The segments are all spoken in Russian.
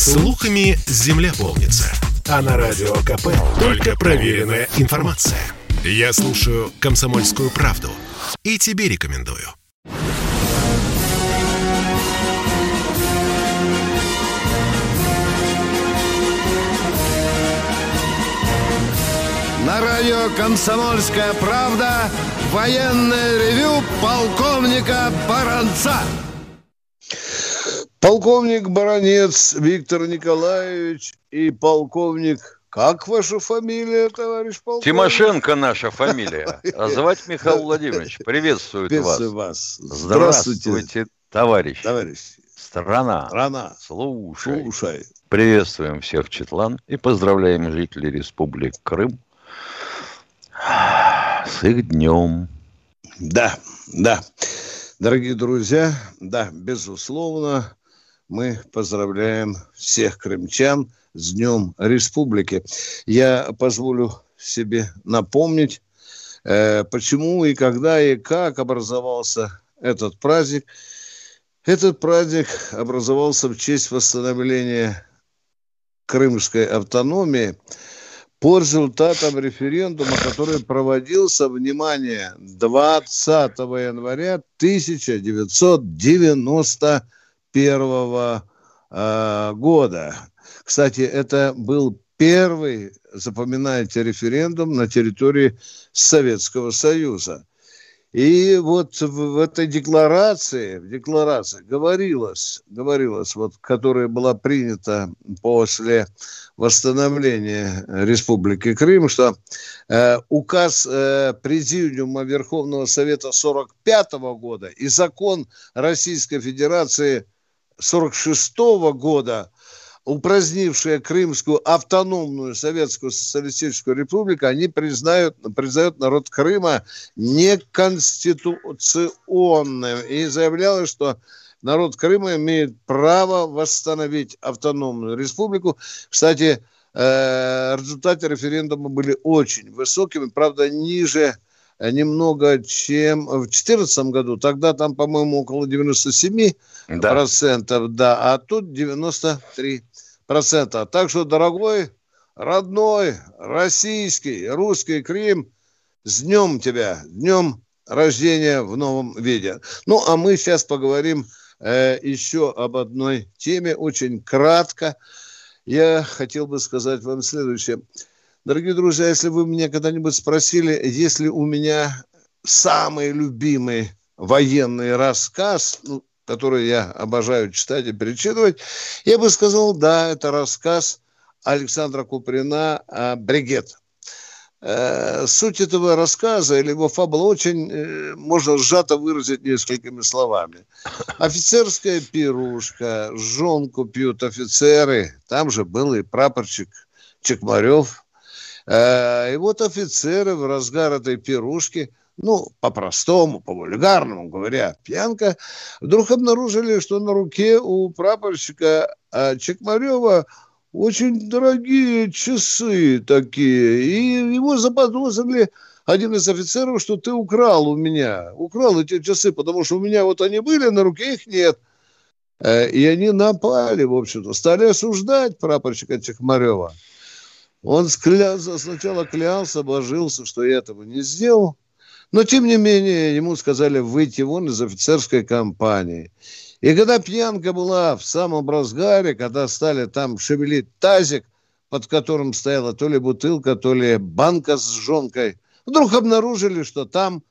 Слухами земля полнится. А на радио КП только проверенная информация. Я слушаю «Комсомольскую правду» и тебе рекомендую. На радио «Комсомольская правда» военное ревю полковника Баранца. Полковник Баранец Виктор Николаевич и полковник... Как ваша фамилия, товарищ полковник? Тимошенко наша фамилия. А звать Михаил Владимирович. Приветствую вас. вас. Здравствуйте, Здравствуйте, товарищ. Товарищ. Страна. Страна. Слушай. Слушай. Приветствуем всех Четлан и поздравляем жителей Республики Крым с их днем. Да, да. Дорогие друзья, да, безусловно, мы поздравляем всех крымчан с Днем Республики. Я позволю себе напомнить, э, почему и когда и как образовался этот праздник. Этот праздник образовался в честь восстановления крымской автономии по результатам референдума, который проводился, внимание, 20 января 1991 э, года. Кстати, это был первый, запоминайте, референдум на территории Советского Союза. И вот в, этой декларации, в декларации говорилось, говорилось, вот, которая была принята после восстановления Республики Крым, что э, указ э, Президиума Верховного Совета 45 года и закон Российской Федерации 46 года упразднившая Крымскую автономную Советскую Социалистическую Республику, они признают, признают народ Крыма неконституционным. И заявлялось, что народ Крыма имеет право восстановить автономную республику. Кстати, э, результаты референдума были очень высокими, правда, ниже немного, чем в 2014 году. Тогда там, по-моему, около 97 да. процентов, да, а тут 93 процента. Так что, дорогой, родной, российский, русский Крым, с днем тебя, днем рождения в новом виде. Ну, а мы сейчас поговорим э, еще об одной теме, очень кратко. Я хотел бы сказать вам следующее. Дорогие друзья, если вы меня когда-нибудь спросили, есть ли у меня самый любимый военный рассказ, ну, который я обожаю читать и перечитывать, я бы сказал, да, это рассказ Александра Куприна «Бригет». Э, суть этого рассказа или его фабула очень э, можно сжато выразить несколькими словами. Офицерская пирушка, жонку пьют офицеры, там же был и прапорщик Чекмарев, и вот офицеры в разгар этой пирушки, ну, по-простому, по-вульгарному говоря, пьянка, вдруг обнаружили, что на руке у прапорщика э, Чекмарева очень дорогие часы такие. И его заподозрили один из офицеров, что ты украл у меня. Украл эти часы, потому что у меня вот они были, на руке их нет. Э, и они напали, в общем-то. Стали осуждать прапорщика Чекмарева. Он клялся, сначала клялся, обожился, что я этого не сделал. Но, тем не менее, ему сказали выйти вон из офицерской компании. И когда пьянка была в самом разгаре, когда стали там шевелить тазик, под которым стояла то ли бутылка, то ли банка с жонкой, вдруг обнаружили, что там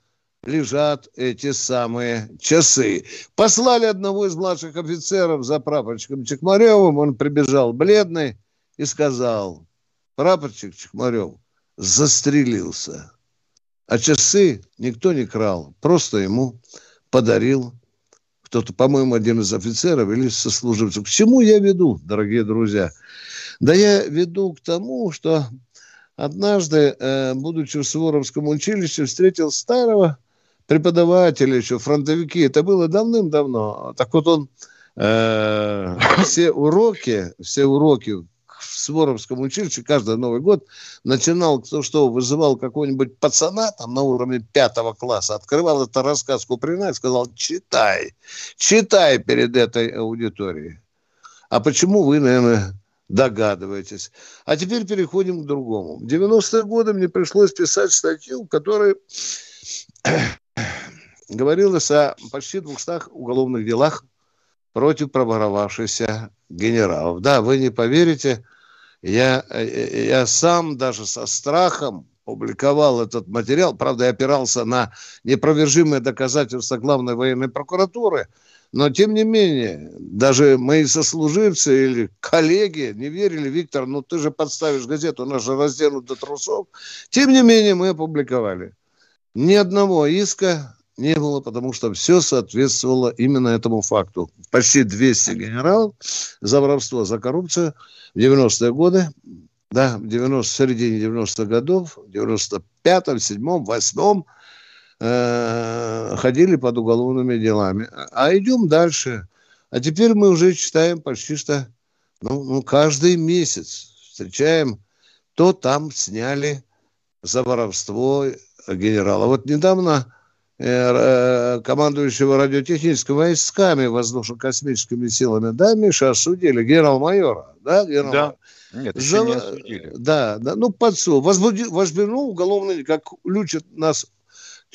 лежат эти самые часы. Послали одного из младших офицеров за прапорщиком Чекмаревым, он прибежал бледный и сказал, прапорщик Чекмарев застрелился. А часы никто не крал, просто ему подарил кто-то, по-моему, один из офицеров или сослуживцев. К чему я веду, дорогие друзья? Да я веду к тому, что однажды, э, будучи в Суворовском училище, встретил старого преподавателя еще, фронтовики. Это было давным-давно. Так вот он э, все уроки, все уроки в Своровском училище каждый Новый год начинал кто что, вызывал какого-нибудь пацана там на уровне пятого класса, открывал это рассказ Куприна и сказал, читай, читай перед этой аудиторией. А почему вы, наверное, догадываетесь? А теперь переходим к другому. В 90-е годы мне пришлось писать статью, в которой говорилось о почти 200 уголовных делах против проборовавшихся генералов. Да, вы не поверите, я, я сам даже со страхом публиковал этот материал. Правда, я опирался на непровержимые доказательства главной военной прокуратуры. Но, тем не менее, даже мои сослуживцы или коллеги не верили, Виктор, ну ты же подставишь газету, она же разденут до трусов. Тем не менее, мы опубликовали. Ни одного иска не было, потому что все соответствовало именно этому факту. Почти 200 генералов за воровство, за коррупцию в 90-е годы, да, в 90, в середине 90-х годов, в 95-м, 7-м, 8-м, э, ходили под уголовными делами. А идем дальше. А теперь мы уже читаем почти что ну, ну, каждый месяц встречаем, то там сняли за воровство генерала. Вот недавно командующего радиотехническими войсками воздушно-космическими силами, да, Миша, осудили генерал-майора, да, генерал Да. Нет, еще За... не осудили. Да, да, ну, под суд. Возбуди... Возбудил уголовный, как лючат нас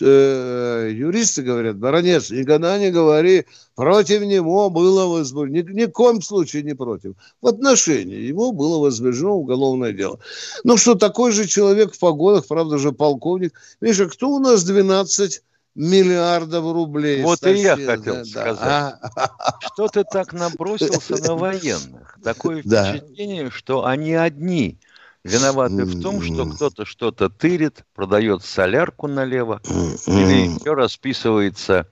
э, юристы говорят, баронец, никогда не говори, против него было возбуждено, ни, ни в коем случае не против. В отношении его было возбуждено уголовное дело. Ну что, такой же человек в погонах, правда же полковник. Миша, кто у нас 12 миллиардов рублей. Вот стащил, и я хотел да, сказать. Да. Что ты так набросился на военных? Такое впечатление, что они одни виноваты в том, что кто-то что-то тырит, продает солярку налево или еще расписывается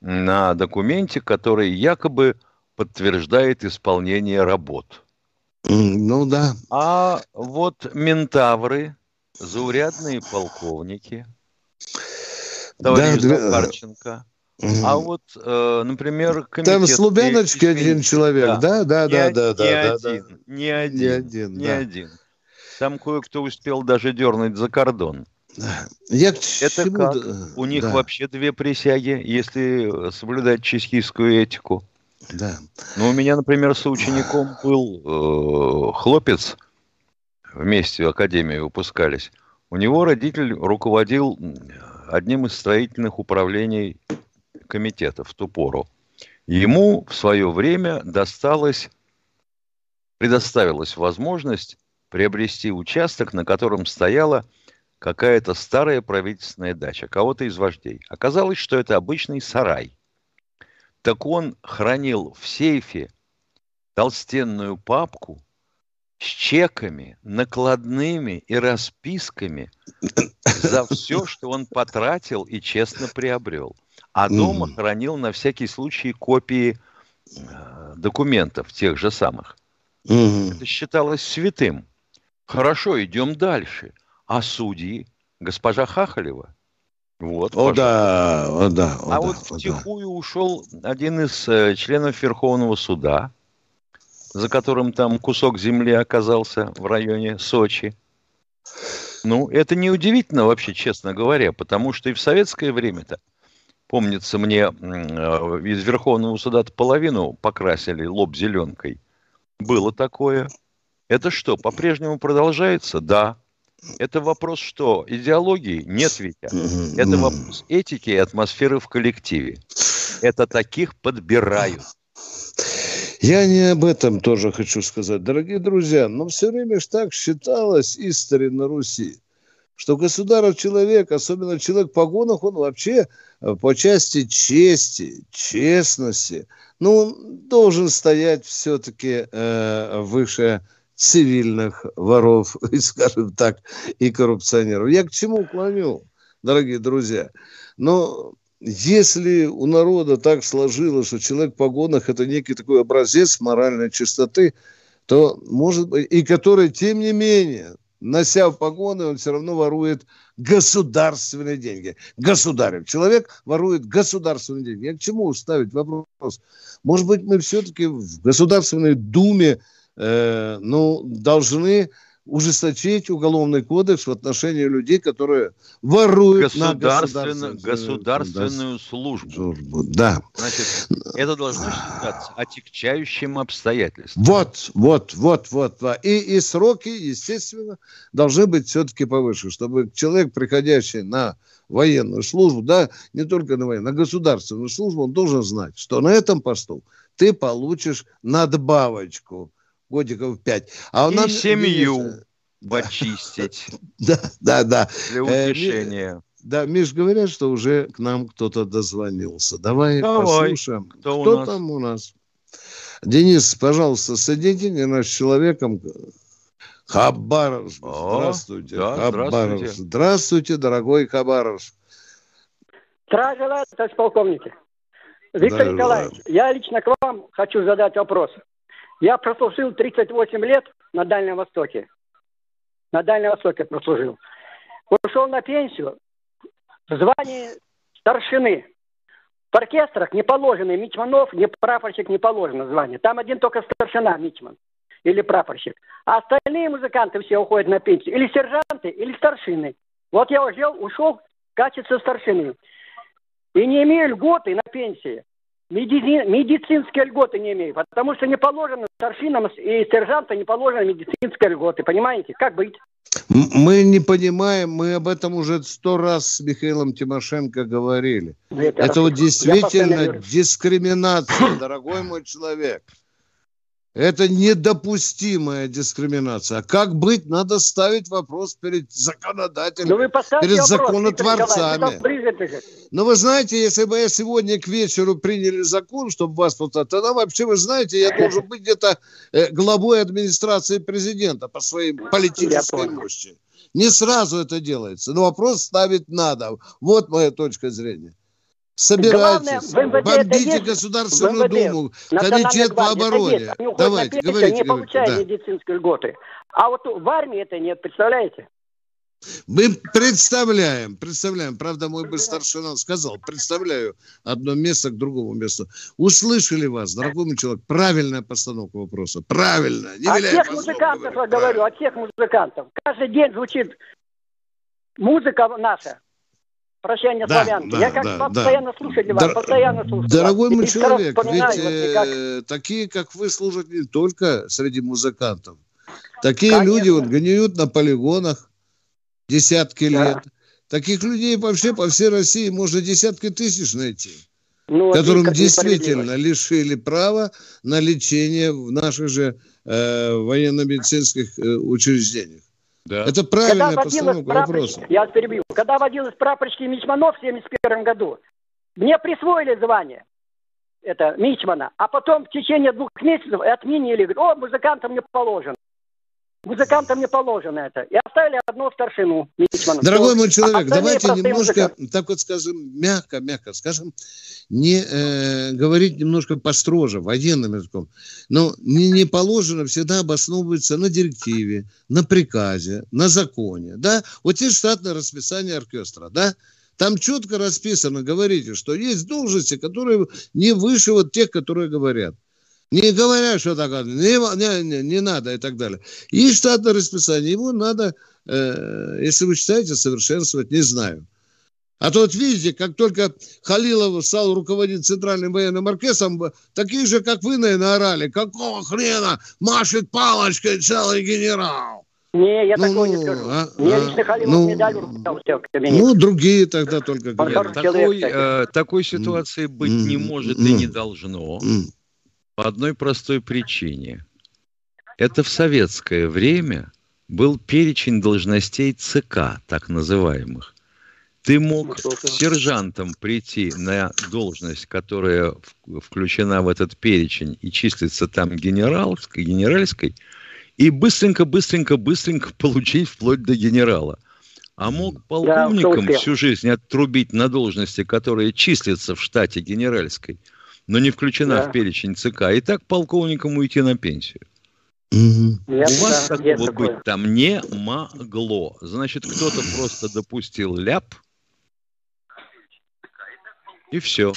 на документе, который якобы подтверждает исполнение работ. Ну да. А вот ментавры, заурядные полковники, товарищ да, Захарченко. Угу. А вот, э, например, комитет... Там с Лубяночки один человек, да? Да, да, да, да. Не да, один, да. не один, не один. Не да. один. Там кое-кто успел даже дернуть за кордон. Я Это чему... как? У них да. вообще две присяги, если соблюдать чехийскую этику. Да. Ну, у меня, например, с учеником был э, хлопец, вместе в академии выпускались. У него родитель руководил одним из строительных управлений комитета в ту пору. Ему в свое время досталось, предоставилась возможность приобрести участок, на котором стояла какая-то старая правительственная дача кого-то из вождей. Оказалось, что это обычный сарай. Так он хранил в сейфе толстенную папку с чеками, накладными и расписками за все, что он потратил и честно приобрел. А дома mm. хранил на всякий случай копии э, документов тех же самых. Mm. Это считалось святым. Хорошо, идем дальше. А судьи, госпожа Хахалева, вот, о, да, о да, о, а да, вот втихую да. ушел один из э, членов Верховного суда, за которым там кусок земли оказался в районе Сочи. Ну, это неудивительно вообще, честно говоря, потому что и в советское время-то, помнится мне, э, из Верховного суда половину покрасили лоб зеленкой. Было такое. Это что, по-прежнему продолжается? Да. Это вопрос что? Идеологии? Нет, Витя. Это вопрос этики и атмосферы в коллективе. Это таких подбирают. Я не об этом тоже хочу сказать, дорогие друзья, но все время ж так считалось истори на Руси, что государев человек, особенно человек в погонах, он вообще э, по части чести, честности, ну, должен стоять все-таки э, выше цивильных воров, скажем так, и коррупционеров. Я к чему клоню, дорогие друзья? Но если у народа так сложилось, что человек в погонах – это некий такой образец моральной чистоты, то может быть, и который, тем не менее, нося в погоны, он все равно ворует государственные деньги. Государев. Человек ворует государственные деньги. Я к чему ставить вопрос? Может быть, мы все-таки в Государственной Думе э, ну, должны ужесточить уголовный кодекс в отношении людей, которые воруют на государственную, государственную службу. службу. Да. Значит, это должно считаться отягчающим обстоятельством. Вот, вот, вот, вот. И, и сроки, естественно, должны быть все-таки повыше, чтобы человек, приходящий на военную службу, да, не только на военную, на государственную службу, он должен знать, что на этом посту ты получишь надбавочку годиков пять. А И семью почистить. Да, да, да. Для э, утешения. Да, Миш, говорят, что уже к нам кто-то дозвонился. Давай, Давай. послушаем. Кто, кто у нас? там у нас? Денис, пожалуйста, соедините нас с человеком. Хабаров. Здравствуйте. Да, Хабаров. Здравствуйте. здравствуйте, дорогой Хабаров. Здравия желаю, товарищ полковник. Виктор да, Николаевич, да. я лично к вам хочу задать вопрос. Я прослужил 38 лет на Дальнем Востоке. На Дальнем Востоке прослужил. Ушел на пенсию в звании старшины. В оркестрах не положено мичманов, не прапорщик не положено звание. Там один только старшина мичман или прапорщик. А остальные музыканты все уходят на пенсию. Или сержанты, или старшины. Вот я ушел, ушел в качестве старшины. И не имею льготы на пенсии. Медици... Медицинские льготы не имею. Потому что не положено старшинам и сержантам не положено медицинские льготы. Понимаете? Как быть? Мы не понимаем, мы об этом уже сто раз с Михаилом Тимошенко говорили. Это, Это вот действительно дискриминация, дорогой мой человек. Это недопустимая дискриминация. Как быть? Надо ставить вопрос перед законодателем, ну, перед вопрос, законотворцами. Но ну, вы знаете, если бы я сегодня к вечеру приняли закон, чтобы вас вот тогда вообще, вы знаете, я должен быть где-то э, главой администрации президента по своей политической мощи. Не сразу это делается, но вопрос ставить надо. Вот моя точка зрения. Собирайтесь, бомбите Государственную Думу, Комитет по обороне. Давайте, говорите. Не получая да. медицинской льготы. А вот в армии это нет, представляете? Мы представляем, представляем. Правда, мой бы старшина сказал, представляю одно место к другому месту. Услышали вас, дорогой мой человек, правильная постановка вопроса. Правильно. Не от всех музыкантов, я говорю, от всех музыкантов. Каждый день звучит музыка наша. Прощание да, славянки. Да, Я как да, постоянно да. слушаю вас, Дор- постоянно слушаю Дорогой мой человек, ведь э, такие, как вы, служат не только среди музыкантов. Такие Конечно. люди вот гниют на полигонах десятки да. лет. Таких людей вообще по всей России можно десятки тысяч найти. Ну, которым действительно лишили права на лечение в наших же э, военно-медицинских э, учреждениях. Да. Это правильная постановка вопроса. Я перебью. Когда водилась прапорщик Мичманов в 71 году, мне присвоили звание это Мичмана, а потом в течение двух месяцев отменили. Говорят, о, музыкантам не положено. Музыкантам не положено это. И оставили одну старшину Дорогой мой человек, а давайте немножко, музыканты. так вот скажем, мягко, мягко скажем, не э, говорить немножко построже, военным языком. Но не, не положено всегда обосновывается на директиве, на приказе, на законе. Да? Вот есть штатное расписание оркестра, да? Там четко расписано, говорите, что есть должности, которые не выше вот тех, которые говорят. Не говорят, что так не, не, не, не надо и так далее. Есть штатное расписание, его надо, э, если вы считаете, совершенствовать, не знаю. А то вот видите, как только Халилов стал руководить Центральным военным оркестром, такие же, как вы, наверное, орали. Какого хрена машет палочкой целый генерал? Не, я ну, такого не скажу. А, Мне а, лично Халилов ну, медаль Ну, другие тогда только говорят. Такой, э, такой ситуации быть mm, не может mm, и не должно. Mm. По одной простой причине. Это в советское время был перечень должностей ЦК, так называемых. Ты мог ну, сержантом прийти на должность, которая включена в этот перечень и числится там генеральской, генеральской, и быстренько-быстренько-быстренько получить вплоть до генерала. А мог полковником да, всю жизнь отрубить на должности, которая числится в штате генеральской, но не включена да. в перечень ЦК, и так полковником уйти на пенсию. Угу. У вас да, такого быть там не могло. Значит, кто-то просто допустил ляп, и все.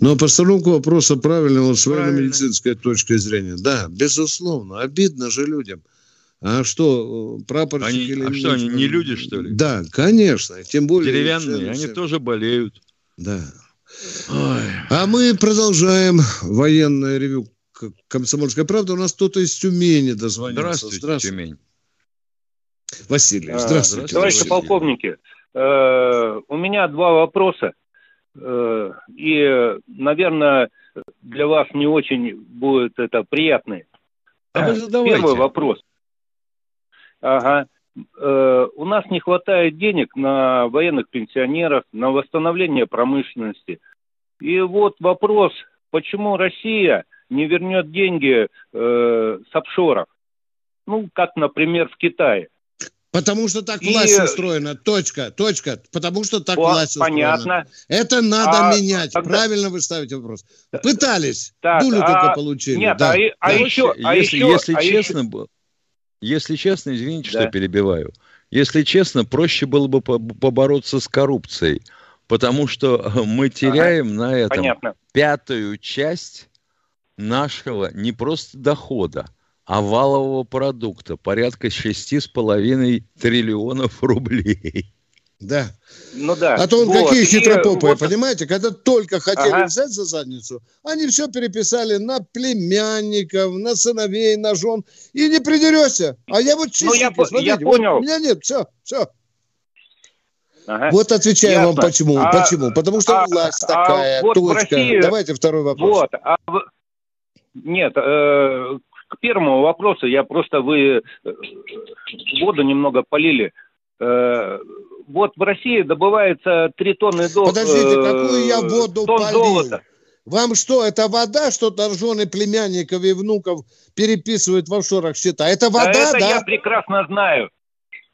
Но постановку вопроса правильного с военно-медицинской точки зрения. Да, безусловно. Обидно же людям. А что, прапорщик они, или... А что, они не люди, что ли? Да, конечно. Тем более... Деревянные, они тоже болеют. Да. Ой. А мы продолжаем военное ревю «Комсомольская правда». У нас кто-то из Тюмени дозвонился. Здравствуйте, Здравствуйте. Тюмень. Василий, а, здравствуйте. Товарищи Василий. полковники, э, у меня два вопроса. Э, и, наверное, для вас не очень будет это приятный. А вы задавайте. Первый вопрос. Ага. Э, у нас не хватает денег на военных пенсионеров, на восстановление промышленности. И вот вопрос, почему Россия не вернет деньги э, с офшоров? Ну, как, например, в Китае. Потому что так власть устроена. Точка, точка. Потому что так вот, власть понятно. устроена. Это надо а, менять. Тогда... Правильно вы ставите вопрос. Пытались. Так, Дулю а... только получили. Нет, да. а, а да. еще... А если, еще, если а честно, еще... если честно, извините, да. что перебиваю. Если честно, проще было бы побороться с коррупцией. Потому что мы теряем ага. на этом Понятно. пятую часть нашего не просто дохода, а валового продукта порядка 6,5 триллионов рублей. Да. Ну да. А то он вот. какие хитропопые, вот... понимаете? Когда только хотели ага. взять за задницу, они все переписали на племянников, на сыновей, на жен. И не придерешься. А я вот чистенький, ну, я, смотрите, я понял. Вот у меня нет, все, все. Ага. Вот отвечаю Ясно. вам почему. А, почему? Потому что а, власть а, такая, вот точка. России... Давайте второй вопрос. Вот. А, нет, э, к первому вопросу, я просто вы э, воду немного полили. Э, вот в России добывается 3 тонны до, Подождите, какую я воду тонн полил? Золота. Вам что, это вода, что торжены племянников и внуков переписывают в офшорах счета? Это вода, да? Это да? я прекрасно знаю.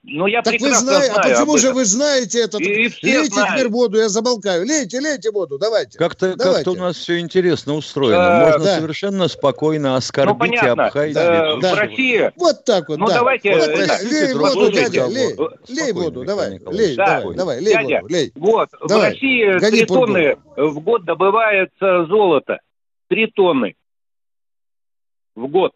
Ну, я так вы знаете, а почему же вы знаете это? И, и лейте знают. теперь воду, я замолкаю. Лейте, лейте воду, давайте. Как-то как у нас все интересно устроено. Можно да. совершенно спокойно оскорбить ну, и обхаять. Да, да. В России... Вот так вот, Ну, да. давайте... Вот, да. Лей воду, дядя, лей. Лей воду, давай. Лей, да. давай, давай, лей дядя, воду, лей. Вот, давай. в России Гони 3 тонны в год добывается золото. 3 тонны в год.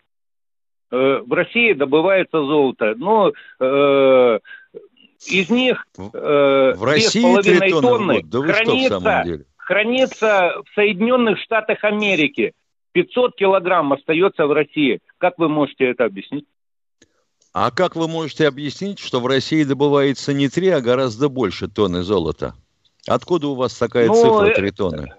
Э, в России добывается золото. Но э, из них э, в России 3 тонны, тонны да хранится, что, хранится в Соединенных Штатах Америки. 500 килограмм остается в России. Как вы можете это объяснить? А как вы можете объяснить, что в России добывается не 3, а гораздо больше тонны золота? Откуда у вас такая ну, цифра 3 тонны?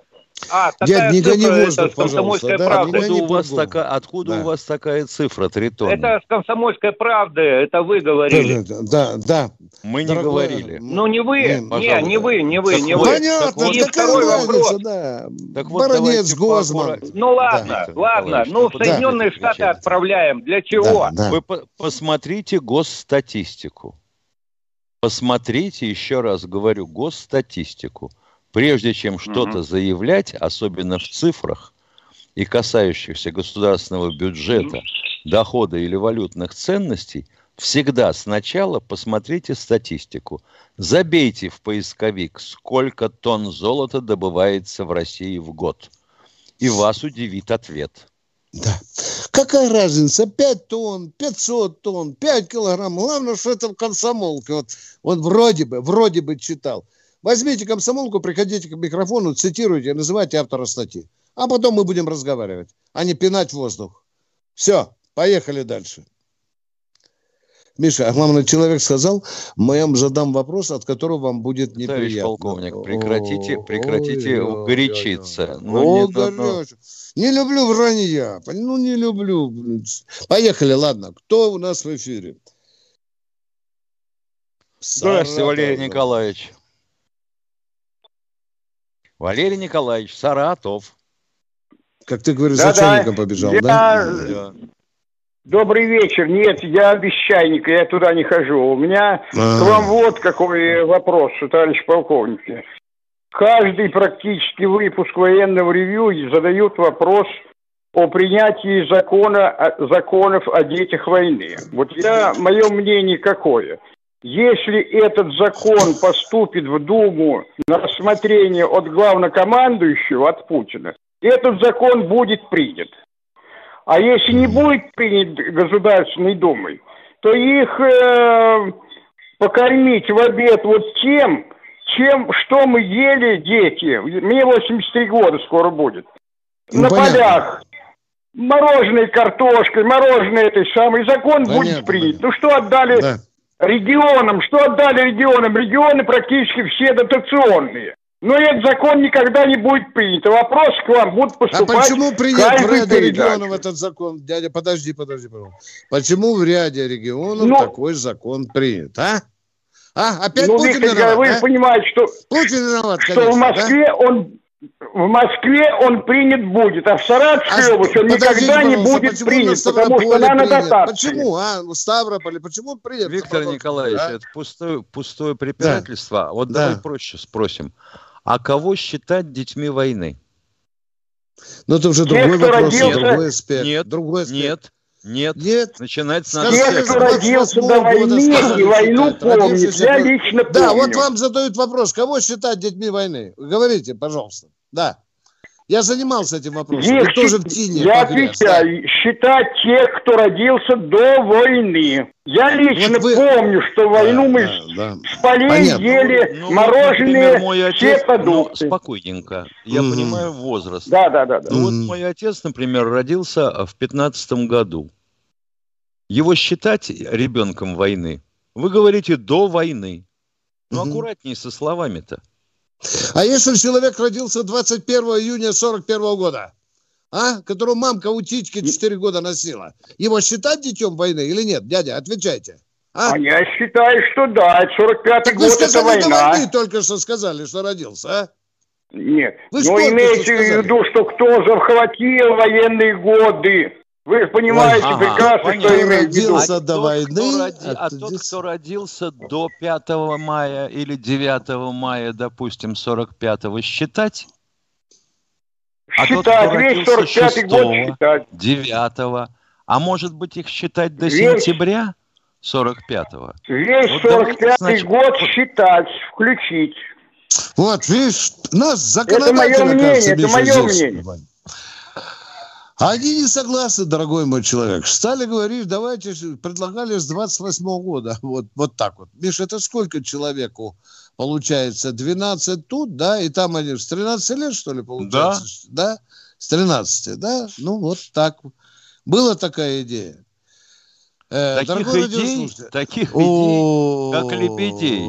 А, Дядь, не гони воздух, пожалуйста. Да, откуда у, вас така, откуда да. у вас такая цифра, три тонны? Это с комсомольской правды, это вы говорили. Да, да, да. Мы не Дорогой, говорили. Ну, не вы, не, не, не вы, не вы, не вы. Понятно, так вот, второй вопрос. Да. Так вот, Баронец Гозман. Ну, ладно, да. ладно. Ну, в Соединенные да. Штаты отправляем. Для чего? Да, да. Вы по посмотрите госстатистику. Посмотрите, еще раз говорю, госстатистику. Прежде чем что-то заявлять, особенно в цифрах и касающихся государственного бюджета, дохода или валютных ценностей, всегда сначала посмотрите статистику. Забейте в поисковик, сколько тонн золота добывается в России в год. И вас удивит ответ. Да. Какая разница? 5 тонн, 500 тонн, 5 килограмм. Главное, что это в комсомолке. Вот, вот вроде бы, вроде бы читал. Возьмите комсомолку, приходите к микрофону, цитируйте, называйте автора статьи. А потом мы будем разговаривать, а не пинать воздух. Все, поехали дальше. Миша, а главное, человек сказал, мы вам задам вопрос, от которого вам будет неприятно. Товарищ полковник, прекратите, прекратите ой, горячиться. Ну, не, но... не люблю вранья, ну не люблю. Поехали, ладно. Кто у нас в эфире? Здравствуйте, Валерий Николаевич. Валерий Николаевич, Саратов. Как ты говоришь, да, за чайником побежал, я... да? Добрый вечер. Нет, я без чайника, я туда не хожу. У меня А-а-а. к вам вот какой вопрос, товарищ полковник. Каждый практически выпуск военного ревью задают вопрос о принятии закона, законов о детях войны. Вот я, мое мнение какое – если этот закон поступит в Думу на рассмотрение от главнокомандующего, от Путина, этот закон будет принят. А если не будет принят Государственной Думой, то их э, покормить в обед вот тем, чем, что мы ели, дети. Мне 83 года скоро будет. Ну, на понятно. полях. Мороженой картошкой, мороженое этой самый закон понятно, будет принят. Понятно. Ну что отдали да. Регионам, что отдали регионам? Регионы практически все дотационные. Но этот закон никогда не будет принят. Вопрос к вам будут а поступать. А почему принят в ряде регионов этот закон? Дядя, подожди, подожди, пожалуйста. Почему в ряде регионов ну, такой закон принят, а? А, опять ну, Путин Виктор, виноват, вы а? понимаете, что, Путин виноват, конечно, что в Москве да? он в Москве он принят будет, а в Саратовской а области он никогда не будет принят, потому что она на дотации. Почему, а? В Ставрополе, почему принят? Виктор Николаевич, а? это пустое, пустое препирательство. Да. Вот да. давай проще спросим. А кого считать детьми войны? Ну, это уже другой вопрос, родился... другой аспект. Нет, другой аспект. нет, нет, нет. Начинать с надо Те, кто родился до войны и войну помнит, я лично помню. Да, вот вам задают вопрос, кого считать детьми войны? Говорите, пожалуйста. Да. Я занимался этим вопросом. Нет, тоже в тине я погряз, отвечаю, да. считать тех, кто родился до войны. Я лично вот вы... помню, что войну да, мы да, да. с полей Понятно. ели ну, мороженое, например, мой отец, все продукты. Ну, спокойненько. Я mm. понимаю возраст. Да, да, да. да. Ну, mm. вот мой отец, например, родился в 15 году. Его считать ребенком войны? Вы говорите до войны. Ну, mm аккуратнее со словами-то. А если человек родился 21 июня 41 года, а, которого мамка у Титьки 4 года носила, его считать детем войны или нет? Дядя, отвечайте. А, а я считаю, что да, 45-й год сказали, это война. Войны только что сказали, что родился, а? Нет, Вы но имейте в виду, что кто захватил военные годы, вы же понимаете ага, прекрасно, понятно. что имеет в виду. А до войны, роди... а тот, кто родился до 5 мая или 9 мая, допустим, 45-го, считать? Считать, а тот, весь 45 год считать. 9 а может быть их считать до весь... сентября 45-го? Весь вот 45 значит... год считать, включить. Вот, видишь, нас законодательно, Это мое мнение, это мое мнение. Они не согласны, дорогой мой человек. Стали говорить, давайте, предлагали с 28 -го года. Вот, вот так вот. Миша, это сколько человеку получается? 12 тут, да? И там они с 13 лет, что ли, получается? Да. да? С 13, да? Ну, вот так. Была такая идея. Э, таких идей, таких идей, как лебедей.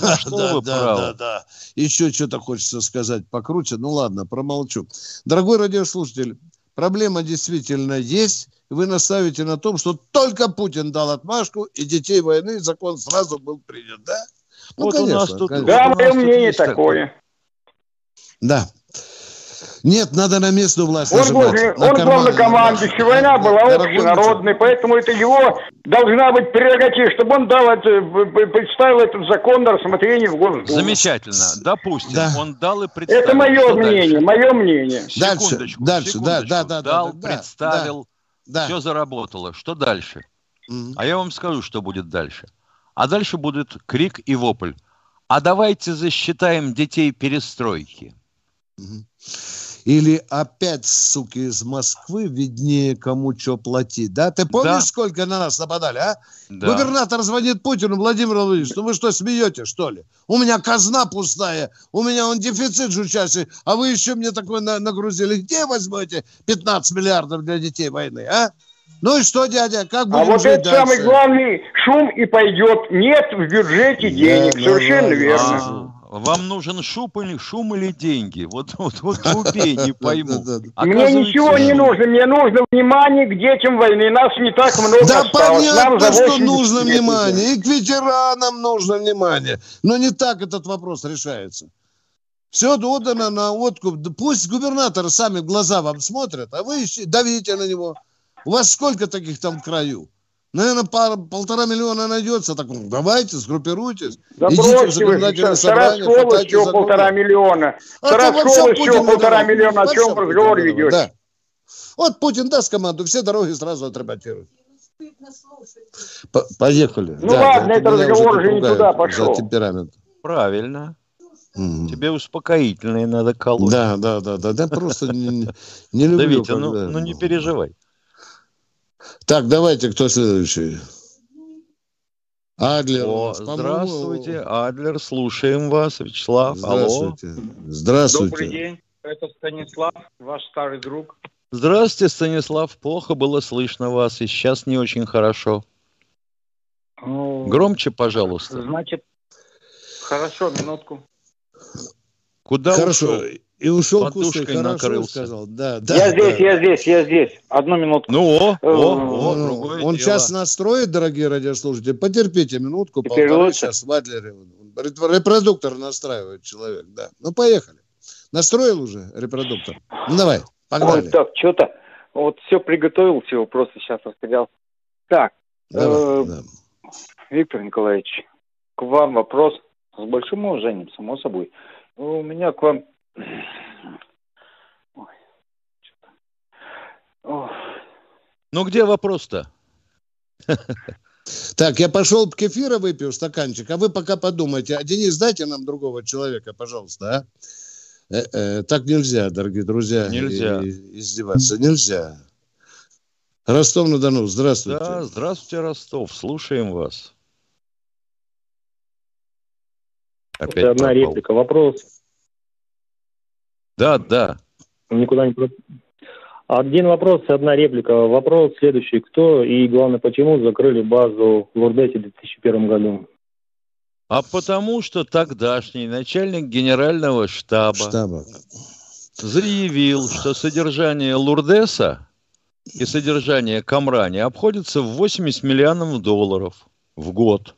Да, да, да, да, да. Еще что-то хочется сказать покруче. Ну ладно, промолчу. Дорогой радиослушатель, Проблема действительно есть. Вы наставите на том, что только Путин дал отмашку, и детей войны закон сразу был принят, да? Ну, вот конечно, у нас тут, конечно. Да, мое мнение такое. Да. Нет, надо на местную власть Он, нажимать, он главнокомандующий, война была общенародной, поэтому это его должна быть прерогатива, чтобы он дал это, представил этот закон на рассмотрение в Госдуму. Замечательно. Допустим, да. он дал и представил. Это мое Что мнение, дальше? мое мнение. Дальше, секундочку, дальше, секундочку. Да, да, да, дал, да, представил, да, все заработало. Что дальше? Угу. А я вам скажу, что будет дальше. А дальше будет крик и вопль. А давайте засчитаем детей перестройки. Или опять, суки, из Москвы виднее, кому что платить. Да? Ты помнишь, да. сколько на нас нападали, а? Да. Губернатор звонит Путину, Владимир Владимирович, ну вы что, смеете, что ли? У меня казна пустая, у меня он дефицит жучащий, а вы еще мне такой на нагрузили. Где возьмете 15 миллиардов для детей войны, а? Ну и что, дядя, как будем А вот это дальше? самый главный шум и пойдет. Нет в бюджете денег, да, совершенно да, верно. А, вам нужен шум или, шум или деньги? Вот, вот, вот глупее не пойму. Мне ничего не нужно, мне нужно внимание к детям войны. Нас не так много Да понятно, что нужно внимание. И к ветеранам нужно внимание. Но не так этот вопрос решается. Все отдано на откуп. Пусть губернаторы сами в глаза вам смотрят, а вы давите на него. У вас сколько таких там в краю? Наверное, пара, полтора миллиона найдется. Так, ну, давайте, сгруппируйтесь. Да Идите в законодательное собрание. Тарас еще полтора миллиона. А Тарас еще полтора миллиона. О чем разговор ведете? Да. Вот Путин даст команду, все дороги сразу отремонтируют. Поехали. Ну да, ладно, это разговор уже не туда пошел. За темперамент. Правильно. Mm. Тебе успокоительные надо колоть. Да, да, да, да, да, просто не, не люблю. Да, Витя, ну, ну не переживай. Так, давайте, кто следующий? Адлер. О, здравствуйте, Адлер, слушаем вас. Вячеслав, здравствуйте. алло. Здравствуйте. Добрый день, это Станислав, ваш старый друг. Здравствуйте, Станислав. Плохо было слышно вас, и сейчас не очень хорошо. Ну, Громче, пожалуйста. Значит, хорошо, минутку. Куда Хорошо. ушел? И ушел Подушкой кусок, накрылся. сказал. Да, да, я да. здесь, я здесь, я здесь. Одну минутку. Ну, о, о, о, Ну, другое Он дело. сейчас настроит, дорогие радиослушатели. Потерпите минутку, Теперь полтора лучше? сейчас в Адлере. Репродуктор настраивает человек, да. Ну, поехали. Настроил уже репродуктор? Ну, давай, погнали. Ой, так, что-то вот все приготовил, все вопросы сейчас расстрял. Так, Давай, э, да. Виктор Николаевич, к вам вопрос с большим уважением, само собой. У меня к вам... Ой, что-то... Ох. Ну, где вопрос-то? Так, я пошел кефира выпью, стаканчик, а вы пока подумайте. А, Денис, дайте нам другого человека, пожалуйста, а? Э, э, так нельзя, дорогие друзья. Нельзя. и- и издеваться. Нельзя. Ростов-на-Дону, здравствуйте. Да, здравствуйте, Ростов. Слушаем вас. Опять Это одна пропал. реплика. Вопрос Да, да. никуда не... Один вопрос, одна реплика. Вопрос следующий. Кто и, главное, почему закрыли базу в Лурдете в 2001 году? А потому что тогдашний начальник генерального штаба, Штаба. заявил, что содержание Лурдеса и содержание Камрани обходится в 80 миллионов долларов в год.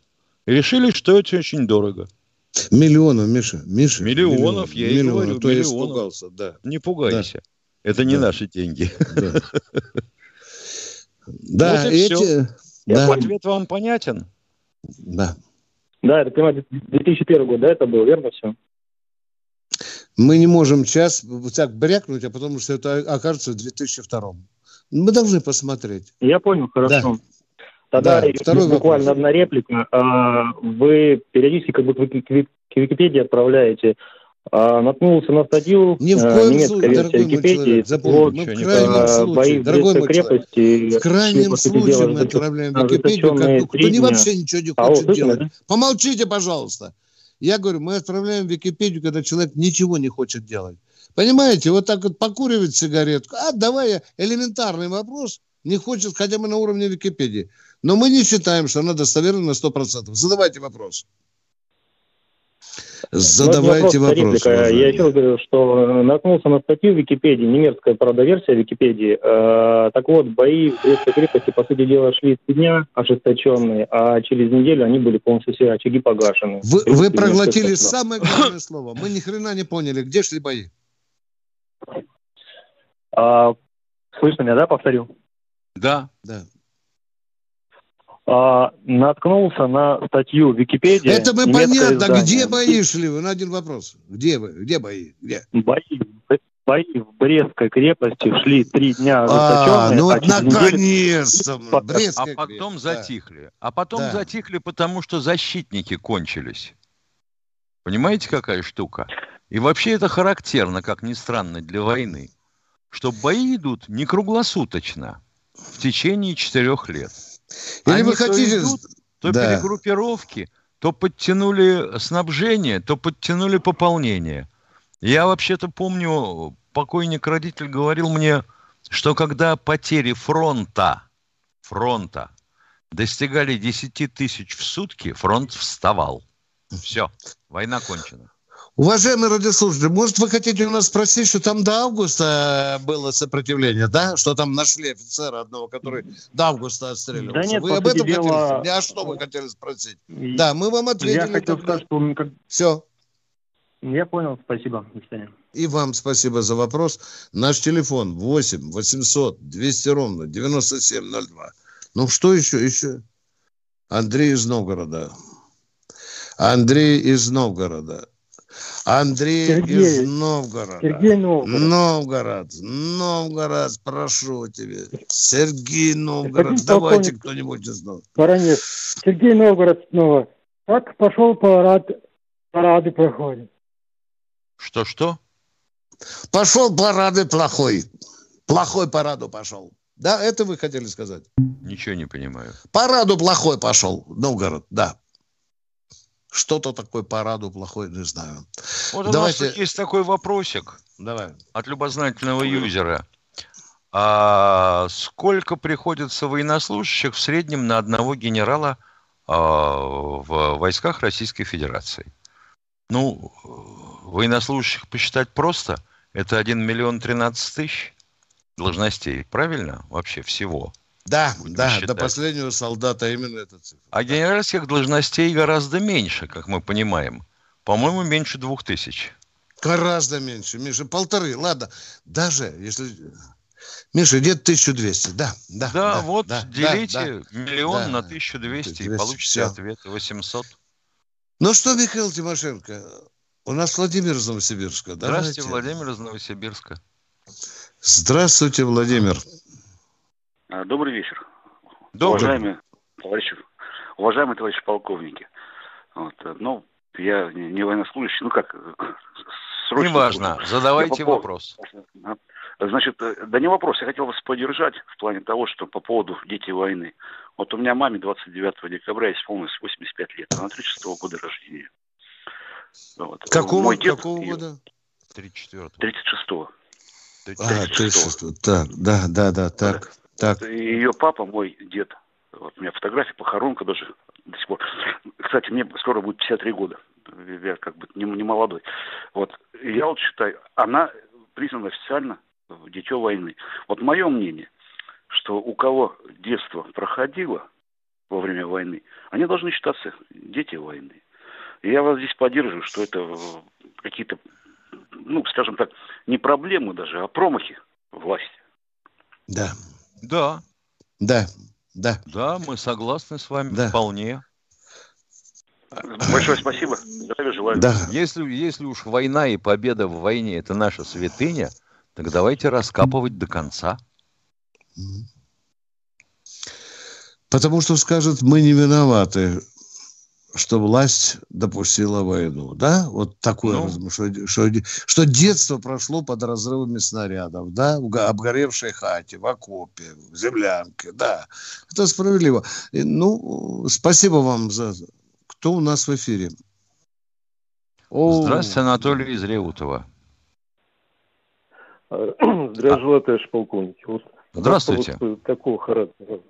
И решили, что это очень дорого. Миллионов, Миша. Миша. Миллионов, я и миллионов. говорю, То я миллионов. испугался, да. Не пугайся. Это не Да. наши деньги. Да, да Вот и эти... Да, Ответ вам понятен? да. Да, это, понимаете, 2001 год, да, это было, верно все? Мы не можем сейчас так брякнуть, а потому что это окажется в 2002. Мы должны посмотреть. Я понял, хорошо. Тогда Да, второй буквально вопрос. одна реплика. А, Вы периодически как бы к Вики- к Вики- к Википедии отправляете. А, Наткнулся на статью Ни в а, коем немецкая случае, версия Википедии. запомни, мы в крайнем случае, бои дорогой мой крепости. в шли, крайнем случае мы отправляем Википедию, как, кто не вообще ничего не Алло, хочет слышно, делать. Помолчите, пожалуйста. Я говорю, мы отправляем Википедию, когда человек ничего не хочет делать. Понимаете, вот так вот покуривает сигаретку. А, давай я элементарный вопрос. Не хочет хотя бы на уровне Википедии. Но мы не считаем, что она достоверна на 100%. Задавайте вопрос. Задавайте Ну, не вопрос. реплика. Я еще раз говорю, что наткнулся на статью в Википедии, немецкая, правда, версия Википедии. Э, так вот, бои в Брестской крепости, по сути дела, шли три дня ожесточенные, а через неделю они были полностью все очаги погашены. Вы, вы проглотили самое главное слово. Мы ни хрена не поняли, где шли бои. А, слышно меня, да, повторю? Да. Да. А, наткнулся на статью в Википедии. Это мы понятно. издание. Где бои шли? Вы на один вопрос. Где вы? Где бои? Где? Бои, бои в Брестской крепости шли три дня А, ну а через неделю наконец-то. А потом крепость, да. затихли. А потом Да. затихли, потому что защитники кончились. Понимаете, какая штука? И вообще это характерно, как ни странно, для войны. Что бои идут не круглосуточно, в течение четырех лет. Или Они вы то хотите... идут, то Да. перегруппировки, то подтянули снабжение, то подтянули пополнение. Я вообще-то помню, покойник родитель говорил мне, что когда потери фронта, фронта достигали 10 тысяч в сутки, фронт вставал. Все, война кончена. Уважаемые радиослушатели, может, вы хотите у нас спросить, что там до августа э, было сопротивление, да? Что там нашли офицера одного, который до августа отстреливался? Да нет, вы об этом хотели дела- спросить? А что вы хотели спросить? И Да, мы вам ответили. Я хотел тогда. сказать, что как- Все. я понял, спасибо, до свидания. И вам спасибо за вопрос. Наш телефон 8 800 200 ровно 9702. Ну, что еще? Еще? Андрей из Новгорода. Андрей из Новгорода. Андрей Сергей. из Новгорода. Сергей Новгород. Новгород. Новгород, прошу тебя. Сергей Новгород. Господин Давайте полковник. кто-нибудь из нас. Воронец. Сергей Новгород снова. Как пошел парад, парады проходят? Что-что? Пошел парады плохой. Плохой параду пошел. Да, это вы хотели сказать? Ничего не понимаю. Параду плохой пошел. Новгород, да. Что-то такое параду плохой, не знаю. Вот у Давайте- нас тут есть такой вопросик Давай. от любознательного юзера. А сколько приходится военнослужащих в среднем на одного генерала а, в войсках Российской Федерации? Ну, военнослужащих посчитать просто. Это 1 миллион 13 тысяч должностей, правильно? Вообще всего. Да, Будем да, считать. до последнего солдата именно эта цифра. А генеральских должностей гораздо меньше, как мы понимаем. По-моему, меньше двух тысяч. Гораздо меньше, Миша, полторы, ладно. Даже если... Миша, где-то 1200, да, да. Да, вот да, делите да, да. миллион да. на 1200 и 1200, получите всё. ответ 800. Ну что, Михаил Тимошенко, у нас Владимир из Новосибирска. Здравствуйте, Давайте. Владимир из Новосибирска. Здравствуйте, Владимир. А, Добрый вечер. Добрый. Уважаемые товарищи, уважаемые товарищи полковники. Вот, э, ну, я не не военнослужащий, ну как, срочно. Неважно, задавайте Я по вопрос. Значит, э, да не вопрос, я хотел вас поддержать в плане того, что по поводу дети войны. Вот у меня маме 29 декабря исполнилось 85 лет, она 36 года рождения. Вот. Какого, Мой дед какого ее- года? 34 36-го. А, 36 Так, да, да, да, так, так. И ее папа, мой дед, вот у меня фотография, похоронка даже до сих пор. Кстати, мне скоро будет 53 года. Я как бы не, не молодой. Вот. Я вот считаю, она признана официально дитё войны. Вот мое мнение, что у кого детство проходило во время войны, они должны считаться дети войны. И я вас здесь поддерживаю, что это э, какие-то, ну, скажем так, не проблемы даже, а промахи власти. Да, Да, да, да. да, мы согласны с вами Да. вполне. Большое спасибо. Здравия желаю. Да. Если, если уж война и победа в войне это наша святыня, так давайте раскапывать до конца. Потому что скажет, мы не виноваты, что власть допустила войну. Да? Вот такое, Ну. разум- что, что, детство прошло под разрывами снарядов, да, в обгоревшей хате, в окопе, в землянке, да. Это справедливо. И, ну, спасибо вам за... Кто у нас в эфире? О, Здравствуйте, Анатолий из Реутова. Здравия желаю, товарищ полковник. Вот Здравствуйте. вопрос Такого характера.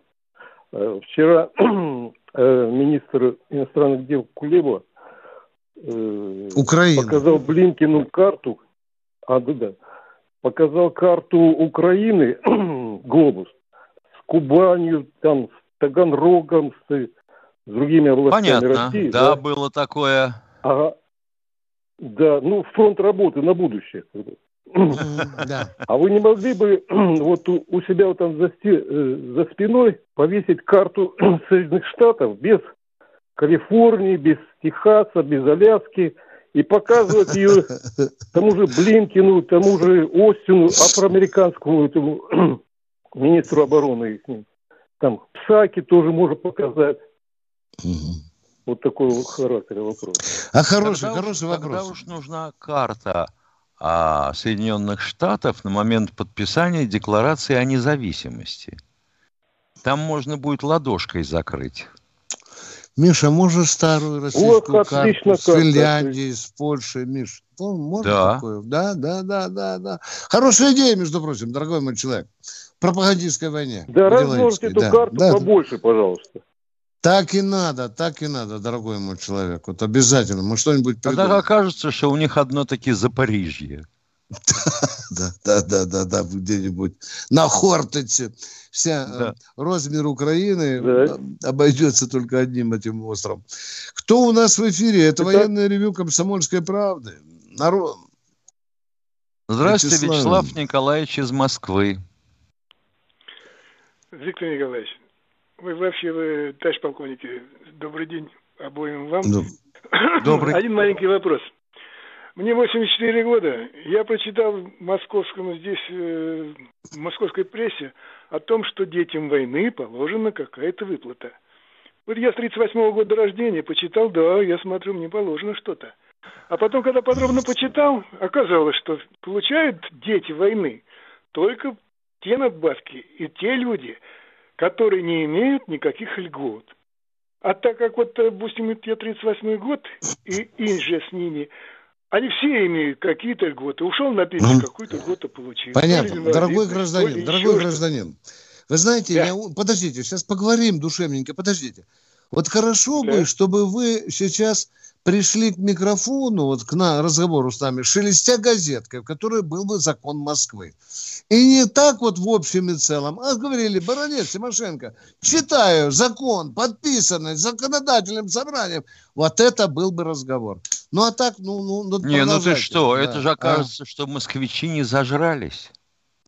Э, Вчера э, министр иностранных дел Кулеба э, Украина. показал Блинкину карту, а, да, да, показал карту Украины, глобус, с Кубанью, там, с Таганрогом, с, с другими областями Понятно. России. да, было такое. Ага. Да, ну, фронт работы на будущее. Да. А вы не могли бы вот у, у себя вот там за, э, за спиной повесить карту Соединенных Штатов без Калифорнии, без Техаса, без Аляски и показывать ее тому же Блинкину, тому же Остину, афроамериканскому этому министру обороны. их. Там Псаки тоже можно показать. Вот такой вот характер вопрос. А хороший, Тогда уж- хороший Тогда вопрос. уж нужна карта Соединенных Штатов на момент подписания Декларации о независимости. Там можно будет ладошкой закрыть. Миша, можешь старую российскую отлично карту с. Финляндии, с Польши, Миш? Можно Да. такое? Да, да, да, да, да. Хорошая идея, между прочим, дорогой мой человек. Пропагандистской войне. Да размножьте эту да, карту да. побольше, пожалуйста. Так и надо, так и надо, дорогой мой человек. Вот обязательно. Мы что-нибудь Тогда придумаем. окажется, что у них одно таки Запорижье. Да, да, да, да, да, где-нибудь на Хортице. Вся э, Да. размер Украины Да. э, обойдется только одним этим островом. Кто у нас в эфире? Это Это- военное ревю Комсомольской правды. Народ. Здравствуйте, Вячеслав. Вячеслав Николаевич из Москвы. Виктор Николаевич, вы вообще, вы, товарищ полковники, добрый день обоим вам. Добрый. Один маленький вопрос. Мне 84 года. Я прочитал в московском здесь, э, в московской прессе о том, что детям войны положена какая-то выплата. Вот я с 38 года рождения почитал, да, я смотрю, мне положено что-то. А потом, когда подробно почитал, оказалось, что получают дети войны только те надбавки и те люди, которые не имеют никаких льгот. А так как вот, допустим, я 38 год, и Инжа с ними, они все имеют какие-то льготы. Ушел на пенсию, какую-то льготу получил. Понятно. Или дорогой гражданин, дорогой гражданин. Вы знаете, да. я... подождите, сейчас поговорим душевненько, подождите. Вот хорошо да. бы, чтобы вы сейчас пришли к микрофону, вот к на, разговору с нами, шелестя газеткой, в которой был бы закон Москвы. И не так вот в общем и целом, а говорили, баронец Тимошенко, читаю закон, подписанный законодательным собранием, вот это был бы разговор. Ну а так, ну, ну, ну Не, ну ты что, да. это же окажется, а? что москвичи не зажрались.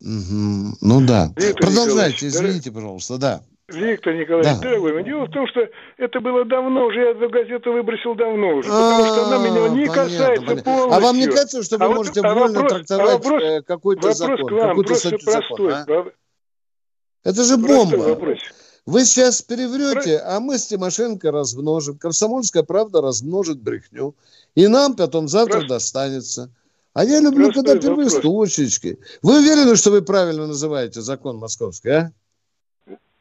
Угу. Ну да. Виктор Продолжайте, извините, пожалуйста, да. Виктор Николаевич, да. дорогой, дело в том, что это было давно уже, я эту газету выбросил давно уже, потому что она меня не понятно, касается понятно. полностью. А вам не кажется, что вы а можете вот, вольно вопрос, трактовать а вопрос, э, какой-то закон, какой-то закон, а? Это же бомба. Вы сейчас переврете, а мы с Тимошенко размножим. Комсомольская правда размножит брехню. И нам потом завтра Просто... достанется. А я люблю, Простой когда первоисточники. Вы уверены, что вы правильно называете закон московский, а?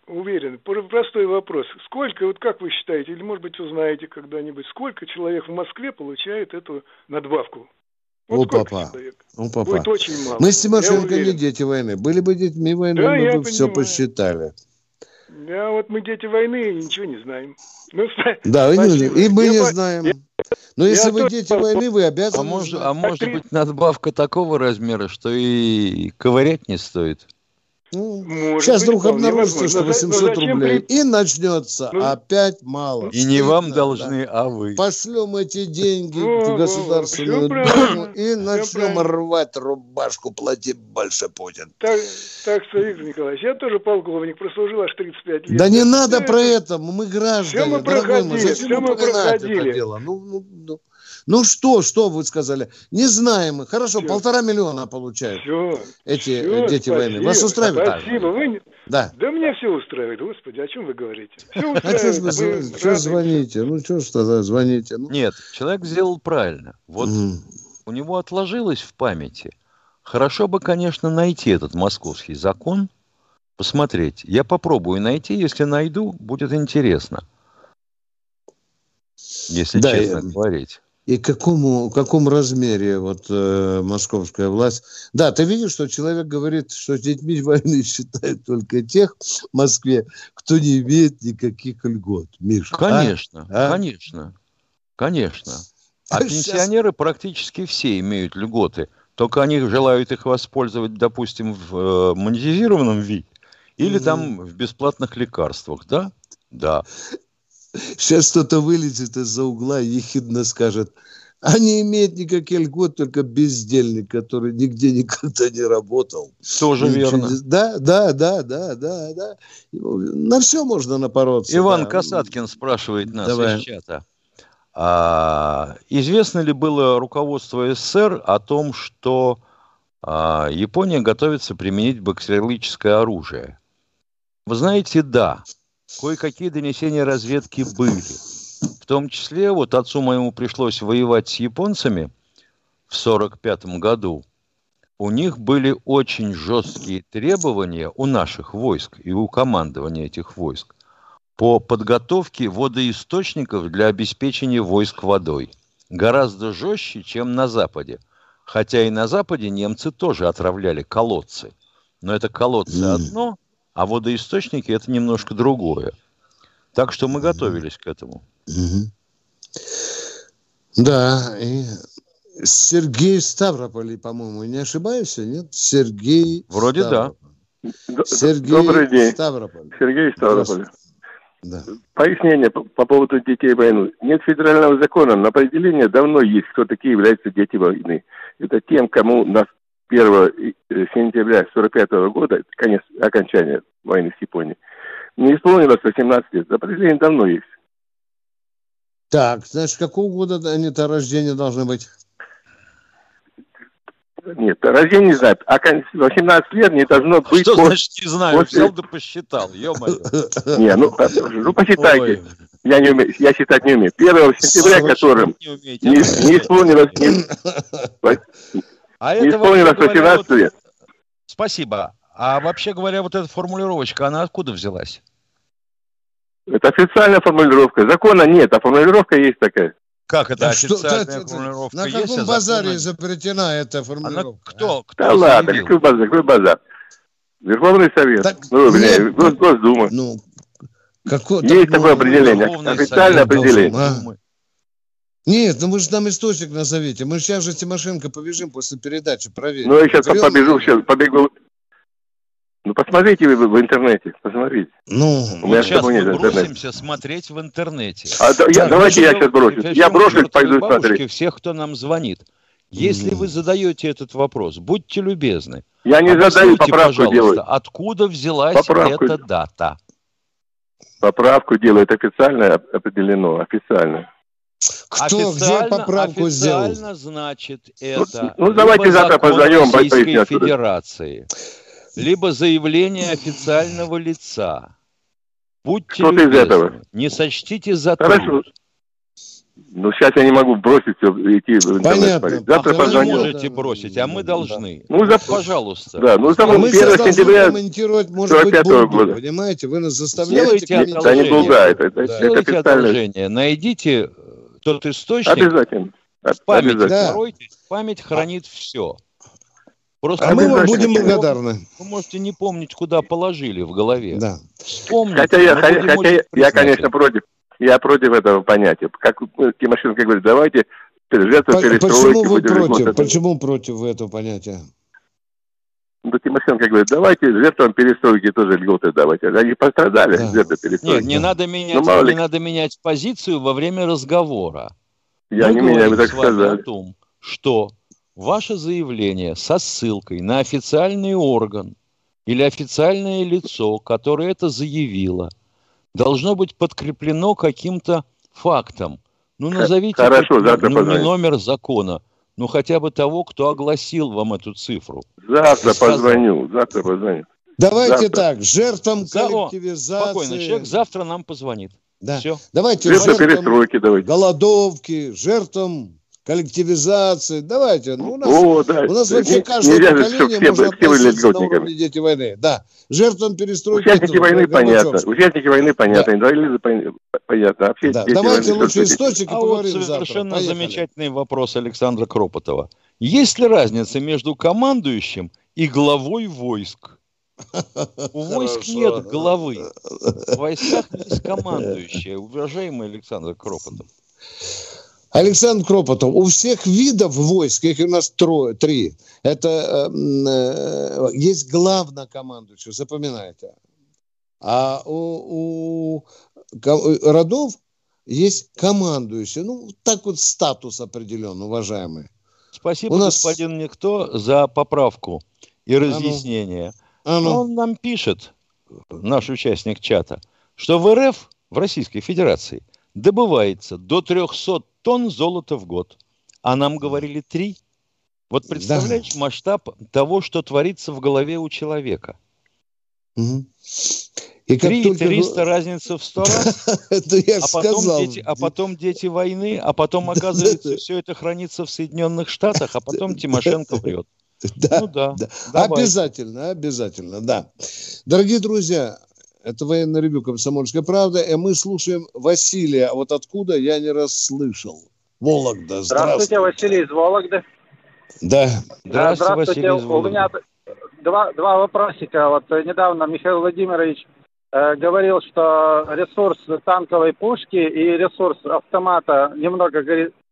Уверен. Простой вопрос. Сколько, вот как вы считаете, или, может быть, узнаете когда-нибудь, сколько человек в Москве получает эту надбавку? Вот О, папа. Человек? О, папа. Будет очень мало. Мы с Тимошенко не дети войны. Были бы детьми войны, да, мы бы понимаю. все посчитали. Да, вот мы дети войны и ничего не знаем. Ну, да, и, и мы я не по... знаем. Но если вы дети войны, вы обязаны... А, может, а может быть надбавка такого размера, что и ковырять не стоит? Ну, сейчас быть, вдруг обнаружится, что 800 рублей. При... И начнется ну, опять мало. И не вам должны, да. а вы. Пошлем эти деньги ну, в Государственную Думу и начнем рвать рубашку, платить больше Путин. Так, так что, Виктор Николаевич, я тоже полковник, прослужил аж 35 лет. Да не надо про это, мы граждане, все мы зачем все мы проходили. это дело? Ну, ну, ну. Ну что, что вы сказали? Не знаем мы. Хорошо, все. полтора миллиона получают все, эти все, дети спасибо, войны. Вас устраивает? Спасибо. Вы... Да. да мне все устраивает. Господи, о чем вы говорите? Все устраивает. А что вы что звоните? Ну что ж тогда звоните? Ну. Нет, человек сделал правильно. Вот mm. у него отложилось в памяти. Хорошо бы, конечно, найти этот московский закон, посмотреть. Я попробую найти. Если найду, будет интересно. Если да, честно я... говорить и какому, каком размере вот э, московская власть. Да, ты видишь, что человек говорит, что с детьми войны считают только тех в Москве, кто не имеет никаких льгот. Миша, конечно, а? конечно, конечно. А пенсионеры практически все имеют льготы, только они желают их воспользовать, допустим, в э, монетизированном виде или mm-hmm. там в бесплатных лекарствах, да? Да. Сейчас кто-то вылезет из-за угла и ехидно скажет, а не имеет никаких льгот, только бездельник, который нигде никогда не работал. Тоже Ничего верно. Не... Да, да, да, да, да, да. На все можно напороться. Иван да. Касаткин спрашивает нас Давай. из чата. А, известно ли было руководство СССР о том, что а, Япония готовится применить бактериологическое оружие? Вы знаете, да кое-какие донесения разведки были. В том числе, вот отцу моему пришлось воевать с японцами в 1945 году. У них были очень жесткие требования у наших войск и у командования этих войск по подготовке водоисточников для обеспечения войск водой. Гораздо жестче, чем на Западе. Хотя и на Западе немцы тоже отравляли колодцы. Но это колодцы одно, а водоисточники это немножко другое. Так что мы готовились к этому. Да, и Сергей Ставрополь, по-моему, не ошибаюсь, нет? Сергей Вроде Ставрополь. да. Сергей Добрый день. Ставрополь. Сергей Ставрополь. Да. Пояснение по, по поводу детей войны. Нет федерального закона, но определение давно есть, кто такие являются дети войны. Это тем, кому на 1 э, сентября 1945 года, конец окончания войны с Японией, не исполнилось 18 лет. Определение давно есть. Так, значит, какого года они-то рождения должны быть? Нет, рождение не знаю. А 18 лет не должно быть... Что после... значит не знаю? После... Взял да посчитал, ё-моё. Не, ну, ну посчитайте. Ой. Я не умею, я считать не умею. 1 сентября, которым не, не, не исполнилось... Не, а не исполнилось 18 лет. Спасибо. А вообще говоря, вот эта формулировочка, она откуда взялась? Это официальная формулировка. Закона нет, а формулировка есть такая. Как это официальная что, формулировка? На каком есть, базаре закона... запретена эта формулировка? Она кто? кто да ладно, какой базар? Какой базар? Верховный Совет. Так, ну, блин, нет, Госдума. Ну, какой, есть так, такое ну, определение, официальное определение. А? Нет, ну вы же нам источник назовите. Мы сейчас же Тимошенко побежим после передачи, проверим. Ну, я сейчас Берем... побежу, сейчас побегу. Ну, посмотрите вы в интернете, посмотрите. Ну, У меня сейчас мы бросимся смотреть в интернете. А, да, я, давайте я сейчас брошусь. Я брошусь, пойду смотреть. Всех, кто нам звонит. Если mm. вы задаете этот вопрос, будьте любезны. Я не задаю, поправку делаю. Откуда взялась поправку. эта дата? Поправку делают официально определено, официально. Кто, официально, где поправку официально сделал? значит это... Ну, ну давайте завтра позвоним, Российской Федерации. Либо заявление официального лица. Будьте Что любезны, из этого? не сочтите за Хорошо. труд. Ну, сейчас я не могу бросить все, идти в интернет. Понятно. Завтра а позвоню. Вы можете бросить, а мы должны. Ну, за... пожалуйста. Да, ну, там 1 сентября комментировать, может быть, булгу, года. Понимаете, вы нас заставляете Сделайте Да, не булга, это, это, да. Сделайте это одолжение, найдите э, тот источник. Обязательно. В память, да. память хранит все. Просто а мы вам будем благодарны. Вы можете не помнить, куда положили в голове. Да. Вспомните. Хотя я, хотя, хотя я, конечно, против. Я против этого понятия. Как Тимошенко говорит, давайте жертву перестройки. Почему вы против? Почему против этого понятия? Ну, Тимошенко говорит, давайте жертвам перестройки тоже льготы давать. Они пострадали, да. жертвы перестройки. Нет, не надо менять, ну, не надо менять позицию во время разговора. Я Мы не меняю, вы так сказали. о том, что ваше заявление со ссылкой на официальный орган или официальное лицо, которое это заявило, должно быть подкреплено каким-то фактом. Ну, назовите Хорошо, ну, не номер закона, но хотя бы того, кто огласил вам эту цифру. Завтра позвоню, завтра позвоню. Давайте завтра. так, жертвам коллективизации... Спокойно, человек завтра нам позвонит. Да. Все. Давайте жертвам перестройки, давайте. голодовки, жертвам коллективизации. Давайте. Ну, у нас, О, да. у нас вообще каждое Нельзя поколение все, может все относиться на уровне дети войны. Да. Жертвам перестройки. Участники войны понятно. Участники войны понятно. Да. Инвалиды понятно. А все да. Давайте лучше источники а поговорим вот совершенно завтра. замечательный вопрос Александра Кропотова. Есть ли разница между командующим и главой войск? У войск нет главы. В войсках есть командующие, уважаемый Александр Кропотов. Александр Кропотов, у всех видов войск, их у нас трое, три, это э, есть главнокомандующий, запоминайте. А у, у родов есть командующий. Ну, так вот статус определен, уважаемый. Спасибо, у нас... господин Никто, за поправку и разъяснение. А ну. А ну. Он нам пишет, наш участник чата, что в РФ, в Российской Федерации, добывается до 300 тонн золота в год. А нам говорили три. Вот представляешь да. масштаб того, что творится в голове у человека. Угу. И как 3 только... 300 разница в 100 раз, это я а, потом сказал. Дети, а потом дети войны, а потом, оказывается, все это хранится в Соединенных Штатах, а потом Тимошенко врет. Да, ну, да. да. Обязательно, обязательно, да. Дорогие друзья, это военный ревю «Комсомольская правда». И мы слушаем Василия. А вот откуда, я не расслышал. Вологда. Здравствуйте, Здравствуйте Василий из Вологды. Да. Здравствуйте, Здравствуйте. Василий из Вологды. У меня два, два вопросика. Вот недавно Михаил Владимирович э, говорил, что ресурс танковой пушки и ресурс автомата немного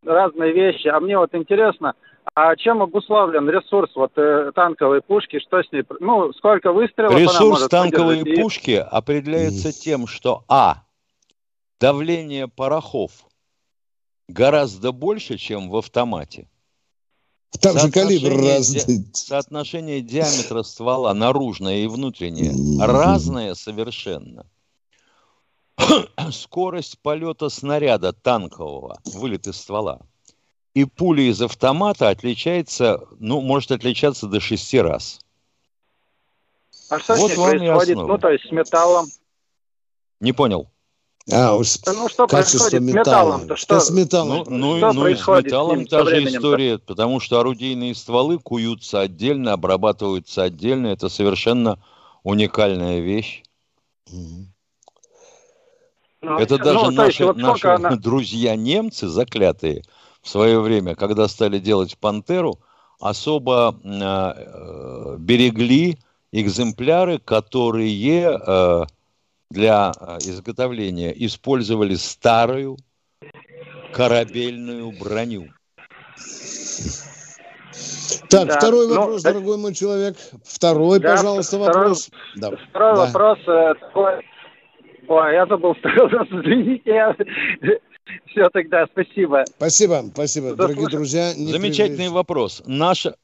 разные вещи. А мне вот интересно, а чем обусловлен ресурс вот э, танковой пушки? Что с ней? Ну, сколько выстрелов Ресурс она может танковой и... пушки определяется тем, что а давление порохов гораздо больше, чем в автомате. Там же калибр разный. Ди... Соотношение диаметра ствола наружное и внутреннее разное совершенно. Скорость полета снаряда танкового, вылет из ствола, и пуля из автомата отличается, ну, может отличаться до шести раз. А что вот с ней происходит? Ну, то есть с металлом? Не понял. А, уж ну, что происходит с металлом? -то? Что, что с металлом? Ну, ну, ну и с металлом та же история, потому что орудийные стволы куются отдельно, обрабатываются отдельно. Это совершенно уникальная вещь. Mm-hmm. Ну, это ну, даже наши, вот наши она... друзья немцы, заклятые, в свое время, когда стали делать «Пантеру», особо э, берегли экземпляры, которые э, для э, изготовления использовали старую корабельную броню. Так, да. второй ну, вопрос, ну, дорогой мой человек. Второй, да, пожалуйста, второй, вопрос. Да. Второй да. вопрос э, такой. Ой, я забыл второй вопрос, извините. Все тогда, спасибо. Спасибо, спасибо, дорогие друзья. Замечательный вопрос. Наша,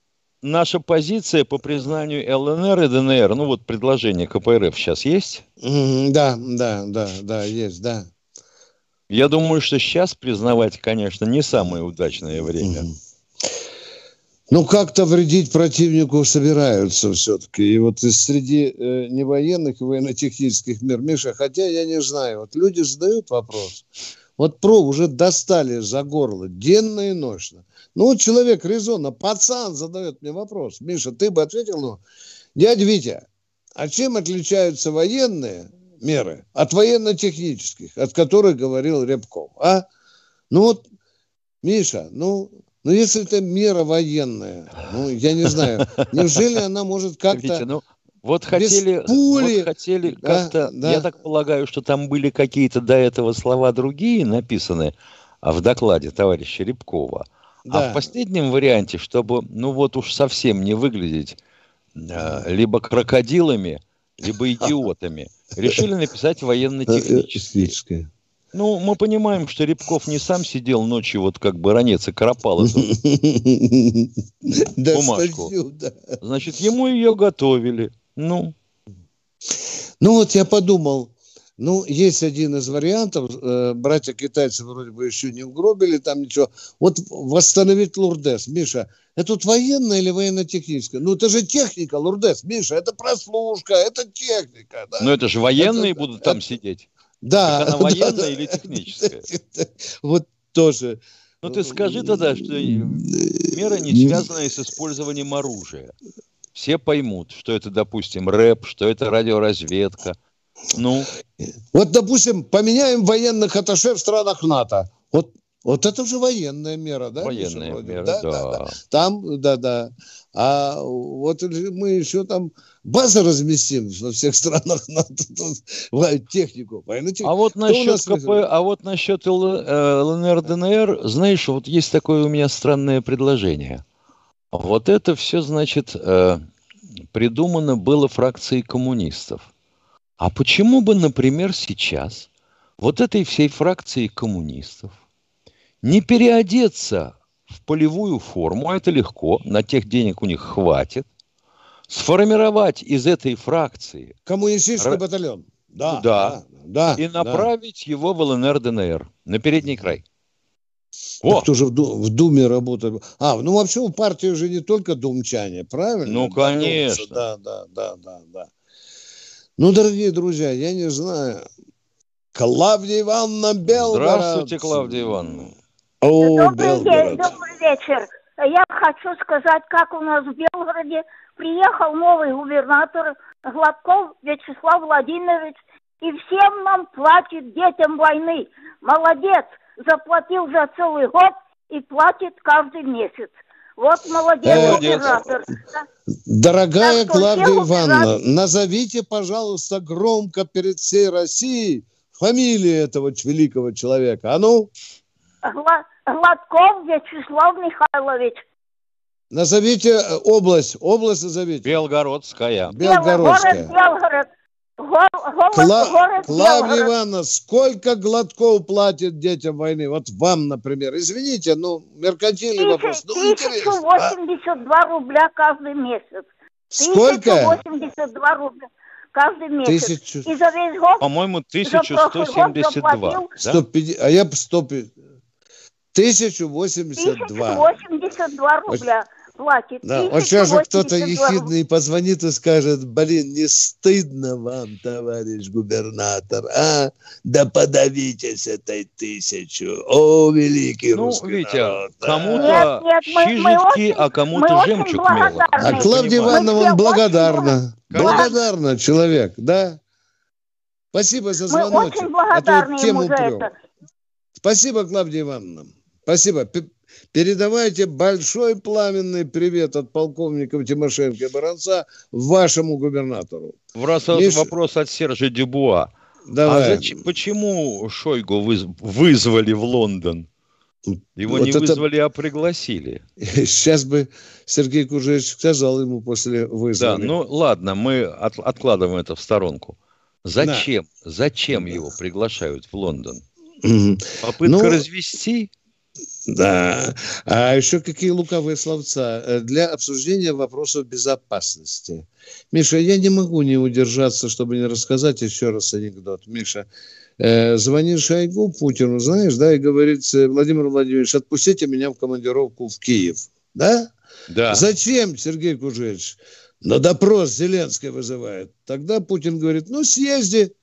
наша позиция по признанию ЛНР и ДНР, ну вот предложение КПРФ сейчас есть? Да, да, да, да, есть, да. Я думаю, что сейчас признавать, конечно, не самое удачное время. Ну, как-то вредить противнику собираются все-таки. И вот среди э, невоенных и военно-технических мер, Миша, хотя я не знаю, вот люди задают вопрос. Вот про уже достали за горло денно и ночно. Ну, человек резонно, пацан задает мне вопрос. Миша, ты бы ответил, ну, дядя Витя, а чем отличаются военные меры от военно-технических, от которых говорил Рябков, а? Ну вот, Миша, ну, ну если это мера военная, ну, я не знаю, неужели она может как-то... Вот хотели, пули. вот хотели да, как-то, да. я так полагаю, что там были какие-то до этого слова другие написаны а в докладе товарища Рябкова. А да. А в последнем варианте, чтобы, ну вот уж совсем не выглядеть э, либо крокодилами, либо идиотами, решили написать военно-технические. Ну, мы понимаем, что Рябков не сам сидел ночью, вот как баронец и коропал эту бумажку. Значит, ему ее готовили. Ну. Ну вот я подумал, ну, есть один из вариантов, э, братья китайцы вроде бы еще не угробили там ничего. Вот восстановить Лурдес. Миша, это тут военная или военно-техническая? Ну, это же техника, Лурдес. Миша, это прослушка, это техника. Да? Но это же военные это, будут там это, сидеть. Да. Так она военная да, или техническая? Вот тоже. Ну, ты скажи тогда, что мера не связанная с использованием оружия. Все поймут, что это, допустим, рэп, что это радиоразведка – ну? Вот, допустим, поменяем военных атташе в странах НАТО. Вот, вот это уже военная мера, да? Военная мера, да, да. да, да. Там, да, да. А вот мы еще там базы разместим во всех странах НАТО, технику, военную технику. А вот насчет КП, а вот насчет ЛНР, ДНР, знаешь, вот есть такое у меня странное предложение. Вот это все, значит, э, придумано было фракцией коммунистов. А почему бы, например, сейчас вот этой всей фракции коммунистов не переодеться в полевую форму, а это легко, на тех денег у них хватит, сформировать из этой фракции... Коммунистический Р... батальон. Да, да, да, и направить да. его в ЛНР, ДНР, на передний край. О! Кто же в, в Думе работает? А, ну вообще у партии уже не только думчане, правильно? Ну, конечно. Да, да, да, да, да. Ну, дорогие друзья, я не знаю. Клавдия Ивановна Белгород. Здравствуйте, Клавдия Ивановна. О, добрый день, добрый вечер. Я хочу сказать, как у нас в Белгороде приехал новый губернатор Гладков Вячеслав Владимирович и всем нам платит детям войны. Молодец, заплатил за целый год и платит каждый месяц. Вот молодец, молодец. оператор. Дорогая так Клавдия Ивановна, оператор... назовите, пожалуйста, громко перед всей Россией фамилию этого великого человека. А ну? Гладков Вячеслав Михайлович. Назовите э, область. Область назовите. Белгородская. Белгородская. Город Белгород. Кла... Клавдия Ивановна, сколько глотков платит детям войны? Вот вам, например. Извините, ну, меркантильный Тысяч, вопрос. Ну, 1082 а? рубля каждый месяц. Сколько? 1082 рубля каждый месяц. Тысячу... И за весь год... По-моему, 1172. Да? 150... А я 150... 1082. 1082 рубля платит. Да, вот сейчас же кто-то ехидный позвонит и скажет, блин, не стыдно вам, товарищ губернатор, а? Да подавитесь этой тысячу. О, великий ну, русский Витя, народ. кому-то нет, нет, а кому-то жемчуг мелок. А Клавдия Ивановна благодарна. Благодарна человек, да? Спасибо за звонок. Мы очень благодарны а ему за это. Спасибо, Клавдия Ивановна. Спасибо. Передавайте большой пламенный привет от полковников Тимошенко и Баранца вашему губернатору. В раз Миш... вопрос от Сержа Дюбуа. Давай. А зачем, почему Шойгу выз... вызвали в Лондон? Его вот не это... вызвали, а пригласили. Сейчас бы Сергей Кужевич сказал ему после вызова. Да, ну ладно, мы от... откладываем это в сторонку. Зачем? Да. Зачем его приглашают в Лондон? Попытка ну, развести? Да. А еще какие луковые словца э, для обсуждения вопросов безопасности. Миша, я не могу не удержаться, чтобы не рассказать еще раз анекдот. Миша, э, звонит Шойгу Путину, знаешь, да, и говорит, э, Владимир Владимирович, отпустите меня в командировку в Киев. Да? Да. Зачем, Сергей Кужевич? На допрос Зеленский вызывает. Тогда Путин говорит, ну, съезди,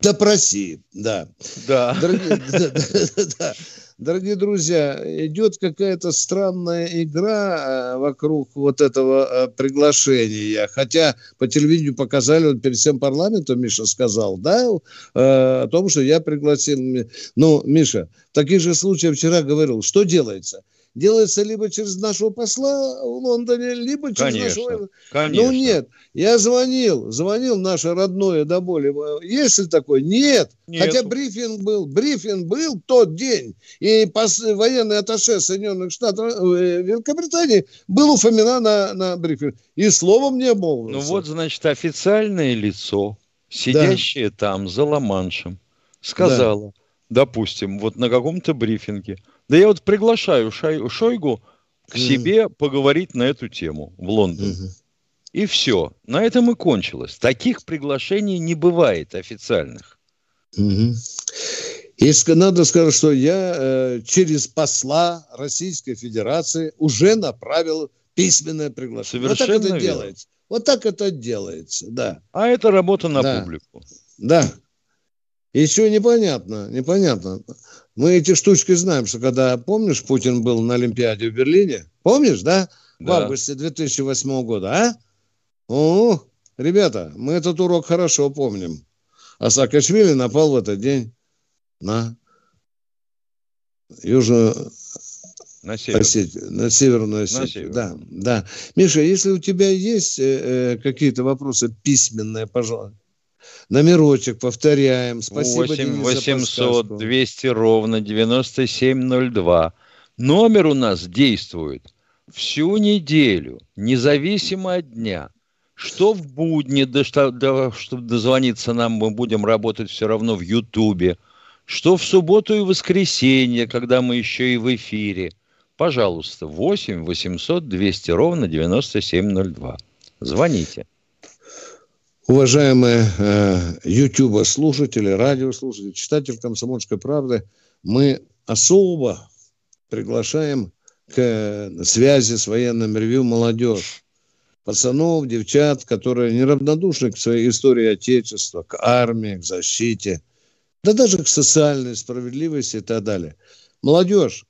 допроси. Да. Да. Дорогие, да, да, да. Дорогие друзья, идет какая-то странная игра э, вокруг вот этого э, приглашения. Хотя по телевидению показали, он перед всем парламентом, Миша сказал, да, э, о том, что я пригласил. Ну, Миша, в таких же случаях вчера говорил, что делается – делается либо через нашего посла в Лондоне, либо через конечно, нашего... Конечно. Ну нет, я звонил, звонил наше родное до боли. Есть ли такой? Нет. Нету. Хотя брифинг был, брифинг был тот день. И пос... военный атташе Соединенных Штатов э, Великобритании был у Фомина на, на брифинг. И словом не было. Ну вот, значит, официальное лицо, сидящее да. там за Ла-Маншем, сказала, да. допустим, вот на каком-то брифинге – да я вот приглашаю Шой, Шойгу к себе поговорить на эту тему в Лондон. И все. На этом и кончилось. Таких приглашений не бывает официальных. И надо сказать, что я э, через посла Российской Федерации уже направил письменное приглашение. Совершенно вот так это верно. делается. Вот так это делается, да. А это работа на да. публику. Да. Еще непонятно, непонятно. Мы эти штучки знаем, что когда, помнишь, Путин был на Олимпиаде в Берлине? Помнишь, да? да. В августе 2008 года, а? О, ребята, мы этот урок хорошо помним. А Саакашвили напал в этот день на Южную на, север. Осетию, на Северную Осетию. Да, да. Миша, если у тебя есть э, э какие-то вопросы письменные, пожалуйста. Номерочек повторяем. Спасибо, 8 Денис, 800 200 ровно 9702. Номер у нас действует всю неделю, независимо от дня. Что в будни, да, что, да, чтобы дозвониться нам, мы будем работать все равно в Ютубе. Что в субботу и воскресенье, когда мы еще и в эфире. Пожалуйста, 8 800 200 ровно 9702. Звоните. Уважаемые э, слушатели, радиослушатели, читатели «Комсомольской правды», мы особо приглашаем к э, связи с военным ревью молодежь. Пацанов, девчат, которые неравнодушны к своей истории Отечества, к армии, к защите, да даже к социальной справедливости и так далее. Молодежь,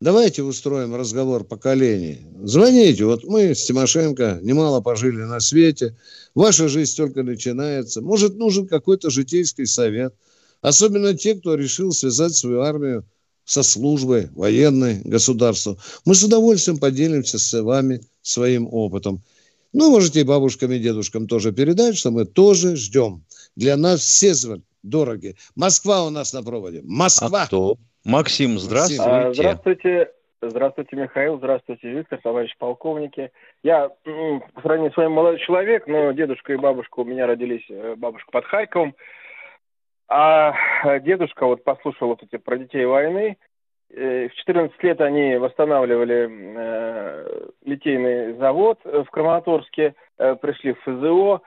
Давайте устроим разговор поколений. Звоните. Вот мы с Тимошенко немало пожили на свете. Ваша жизнь только начинается. Может, нужен какой-то житейский совет. Особенно те, кто решил связать свою армию со службой военной государства. Мы с удовольствием поделимся с вами своим опытом. Ну, можете и бабушкам, и дедушкам тоже передать, что мы тоже ждем. Для нас все дороги. Москва у нас на проводе. Москва. А кто? Максим, здравствуйте. Здравствуйте. Здравствуйте, Михаил. Здравствуйте, Виктор, товарищ полковники. Я, по сравнению с вами, молодой человек, но дедушка и бабушка у меня родились, э, бабушка под Хайковом. А дедушка вот послушал вот эти про детей войны. Э, в 14 лет они восстанавливали э, литейный завод в Краматорске, э, пришли в ФЗО.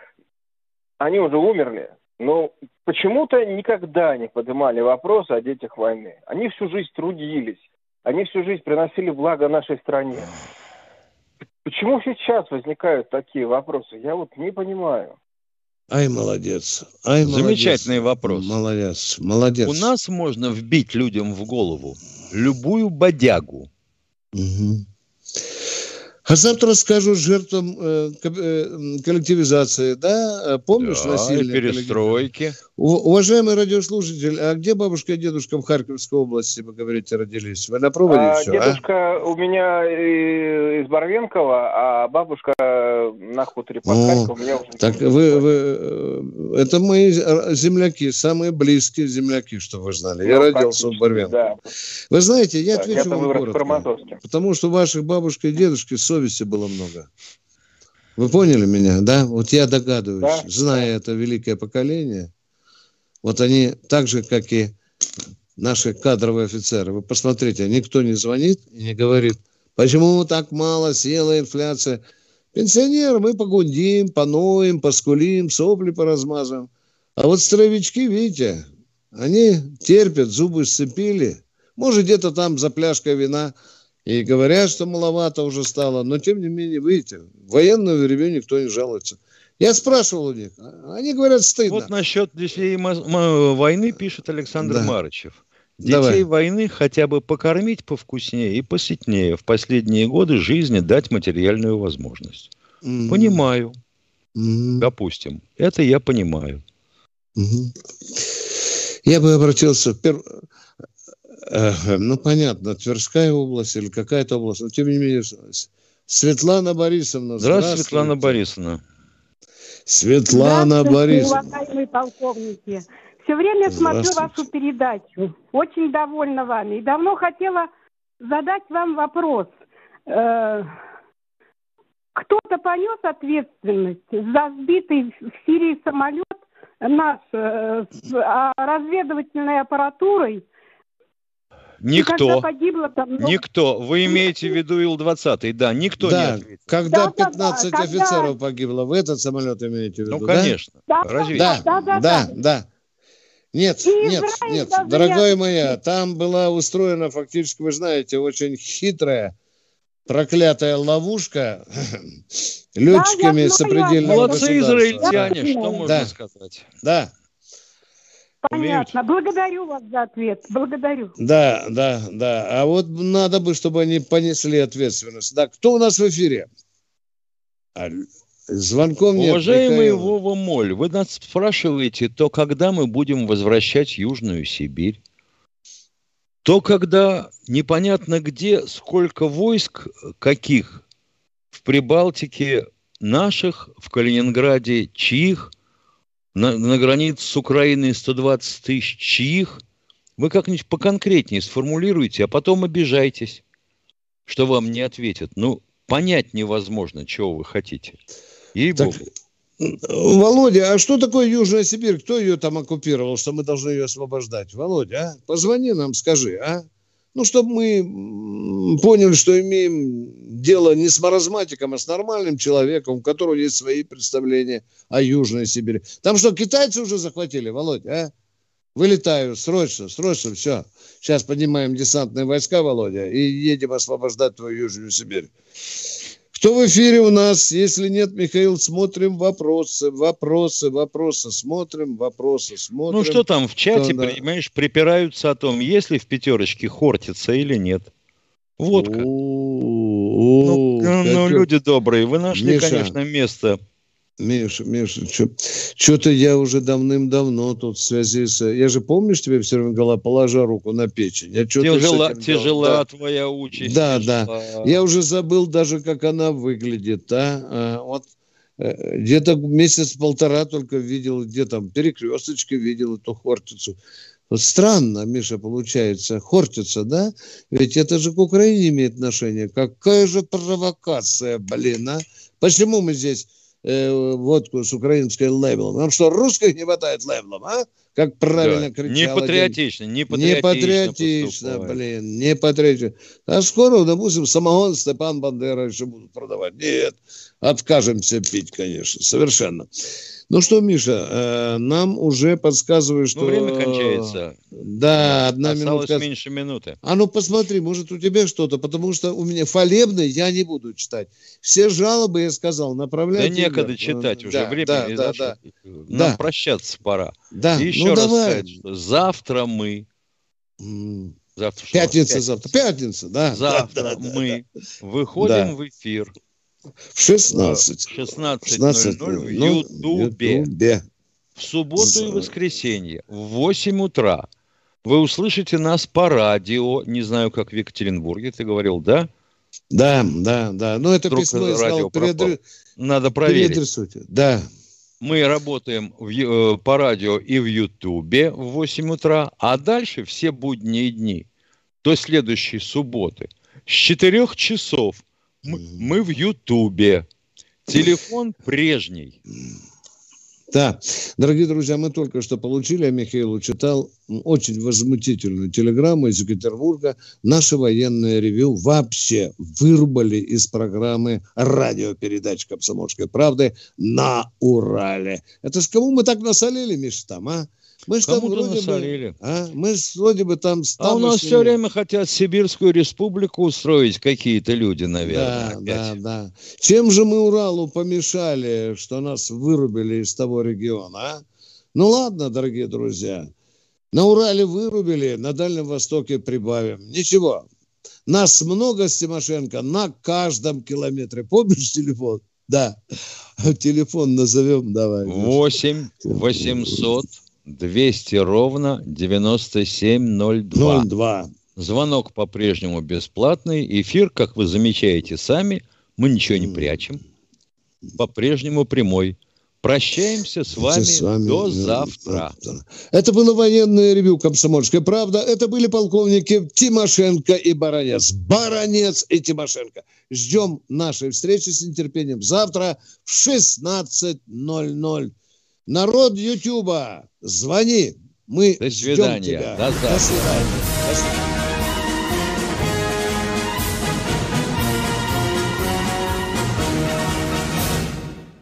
Они уже умерли, но почему-то никогда не поднимали вопрос о детях войны. Они всю жизнь трудились. они всю жизнь приносили благо нашей стране. Почему сейчас возникают такие вопросы? Я вот не понимаю. Ай, молодец. Ай, Замечательный молодец. вопрос. Молодец, молодец. У нас можно вбить людям в голову любую бодягу. Угу. А завтра скажут жертвам э, э, коллективизации, да? Помнишь да, насилие? перестройки. У, уважаемый радиослушатель, а где бабушка и дедушка в Харьковской области, вы говорите, родились? Вы на проводе а, все, а? Дедушка а? у меня из Барвенкова, а бабушка на хуторе под Харьков. Меня уже так вы, вы, э, это мои земляки, самые близкие земляки, что вы знали. Ну, я родился в Барвенково. Да. Вы знаете, я так, отвечу вам коротко. Потому что ваших бабушка и дедушки совести было много. Вы поняли меня, да? Вот я догадываюсь, да? зная это великое поколение, вот они так же, как и наши кадровые офицеры, вы посмотрите, никто не звонит и не говорит, почему так мало села инфляция. Пенсионеры мы погундим, поноем, поскулим, сопли поразмазываем. А вот строевички, видите, они терпят, зубы сцепили. Может, где-то там за пляжкой вина – и говорят, что маловато уже стало, но тем не менее, видите, в военное время никто не жалуется. Я спрашивал у них, а они говорят, стыдно. Вот насчет детей войны пишет Александр да. Марычев. Детей Давай. войны хотя бы покормить повкуснее и посытнее. В последние годы жизни дать материальную возможность. Mm-hmm. Понимаю. Mm-hmm. Допустим. Это я понимаю. Mm-hmm. Я бы обратился... Пер... Ну, понятно, Тверская область или какая-то область, но тем не менее, Светлана Борисовна. Здравствуйте, здравствуйте. Светлана Борисовна. Светлана Борисовна. уважаемые полковники. Все время смотрю вашу передачу. Очень довольна вами. И давно хотела задать вам вопрос. Э, кто-то понес ответственность за сбитый в Сирии самолет наш э, с а, разведывательной аппаратурой Никто. Погибло, там много... Никто. Вы имеете в виду Ил-20? Да, никто да, не ответил. Когда да, 15 да, офицеров когда... погибло, вы этот самолет имеете в виду, Ну, конечно. Да, Разве... да, да, да, да, да. Нет, И нет, нет, дорогая я... моя, там была устроена фактически, вы знаете, очень хитрая, проклятая ловушка летчиками да, сопредельного Молодцы израильтяне, что можно да. сказать. Да, Понятно. Умеют. Благодарю вас за ответ. Благодарю. Да, да, да. А вот надо бы, чтобы они понесли ответственность. Да, кто у нас в эфире? А, звонком нет. Уважаемый Михаил. Вова Моль, вы нас спрашиваете, то когда мы будем возвращать Южную Сибирь? То когда непонятно где, сколько войск, каких, в Прибалтике наших, в Калининграде чьих – на, на границе с Украиной 120 тысяч чьих, вы как-нибудь поконкретнее сформулируйте, а потом обижайтесь, что вам не ответят. Ну, понять невозможно, чего вы хотите. Ей-богу. Володя, а что такое Южная Сибирь? Кто ее там оккупировал, что мы должны ее освобождать? Володя, а? Позвони нам, скажи, а? Ну, чтобы мы поняли, что имеем дело не с маразматиком, а с нормальным человеком, у которого есть свои представления о Южной Сибири. Там что, китайцы уже захватили, Володя, а? Вылетаю, срочно, срочно, все. Сейчас поднимаем десантные войска, Володя, и едем освобождать твою Южную Сибирь. Кто в эфире у нас? Если нет, Михаил, смотрим вопросы, вопросы, вопросы, смотрим, вопросы, смотрим. Ну что там в чате, Кто, понимаешь, припираются о том, есть ли в пятерочке хортица или нет. Водка. Ну, ну, люди добрые, вы нашли, конечно, место Миша, Миша, что-то я уже давным-давно тут в связи с... Я же, помнишь, тебе все время говорила, положа руку на печень. Я тяжела тяжела да. твоя участь. Да, тяжела. да. Я уже забыл даже, как она выглядит. А? а вот э, где-то месяц-полтора только видел, где там перекресточки видел эту хортицу. Вот странно, Миша, получается, хортица, да? Ведь это же к Украине имеет отношение. Какая же провокация, блин, а? Почему мы здесь э, водку с украинской лейблом. Нам что, русских не хватает лейблом, а? как правильно да. кричал. Не патриотично, не патриотично. Не патриотично, блин, не патриотично. А скоро, допустим, самогон Степан Бандера еще будут продавать. Нет, откажемся пить, конечно, совершенно. Ну что, Миша, э, нам уже подсказывают, что... Ну, время кончается. Да, одна Осталось минутка. меньше минуты. А ну посмотри, может у тебя что-то, потому что у меня фалебный я не буду читать. Все жалобы, я сказал, направляйте. Да некогда читать уже, да, время да, да, да, да. Нам да. прощаться пора. Да, И еще ну раз давай. сказать, что завтра мы... Завтра что? Пятница, завтра. Пятница, да. Завтра да, да, мы да. выходим Да. в эфир В 16. в 16.00 в ну, Ютубе. Ютубе. В субботу и воскресенье в 8 утра вы услышите нас по радио. Не знаю, как в Екатеринбурге, ты говорил, да? Да, да, да. Ну, это Вдруг письмо я переадре- пропало. Надо проверить. Да. Мы работаем в э, по радио и в Ютубе в 8 утра, а дальше все будние дни до следующей субботы с 4 часов мы, мы в Ютубе. Телефон прежний. Да, дорогие друзья, мы только что получили, а Михаил читал очень возмутительную телеграмму из Екатеринбурга. Наше военное ревю вообще вырубали из программы радиопередач «Комсомольской правды» на Урале. Это ж кому мы так насолили, Миша, там, а? Мы ж там вроде насолили. бы... А? Мы ж вроде бы там... А у нас все время хотят Сибирскую республику устроить какие-то люди, наверное. Да, опять. да, да. Чем же мы Уралу помешали, что нас вырубили из того региона, а? Ну ладно, дорогие друзья. На Урале вырубили, на Дальнем Востоке прибавим. Ничего. Нас много с Тимошенко на каждом километре. Помнишь телефон? Да. Телефон назовем, давай. 8 800 200 ровно 9702. 02. Звонок по-прежнему бесплатный. Эфир, как вы замечаете сами, мы ничего не прячем. По-прежнему прямой. Прощаемся с вами, с вами до до завтра. Это было военное ревю «Комсомольская правда». Это были полковники Тимошенко и Баранец. Баранец и Тимошенко. Ждем нашей встречи с нетерпением завтра в 16.00. Народ Ютуба, звони. Мы До ждем свидания. тебя. До завтра. До свидания. До свидания.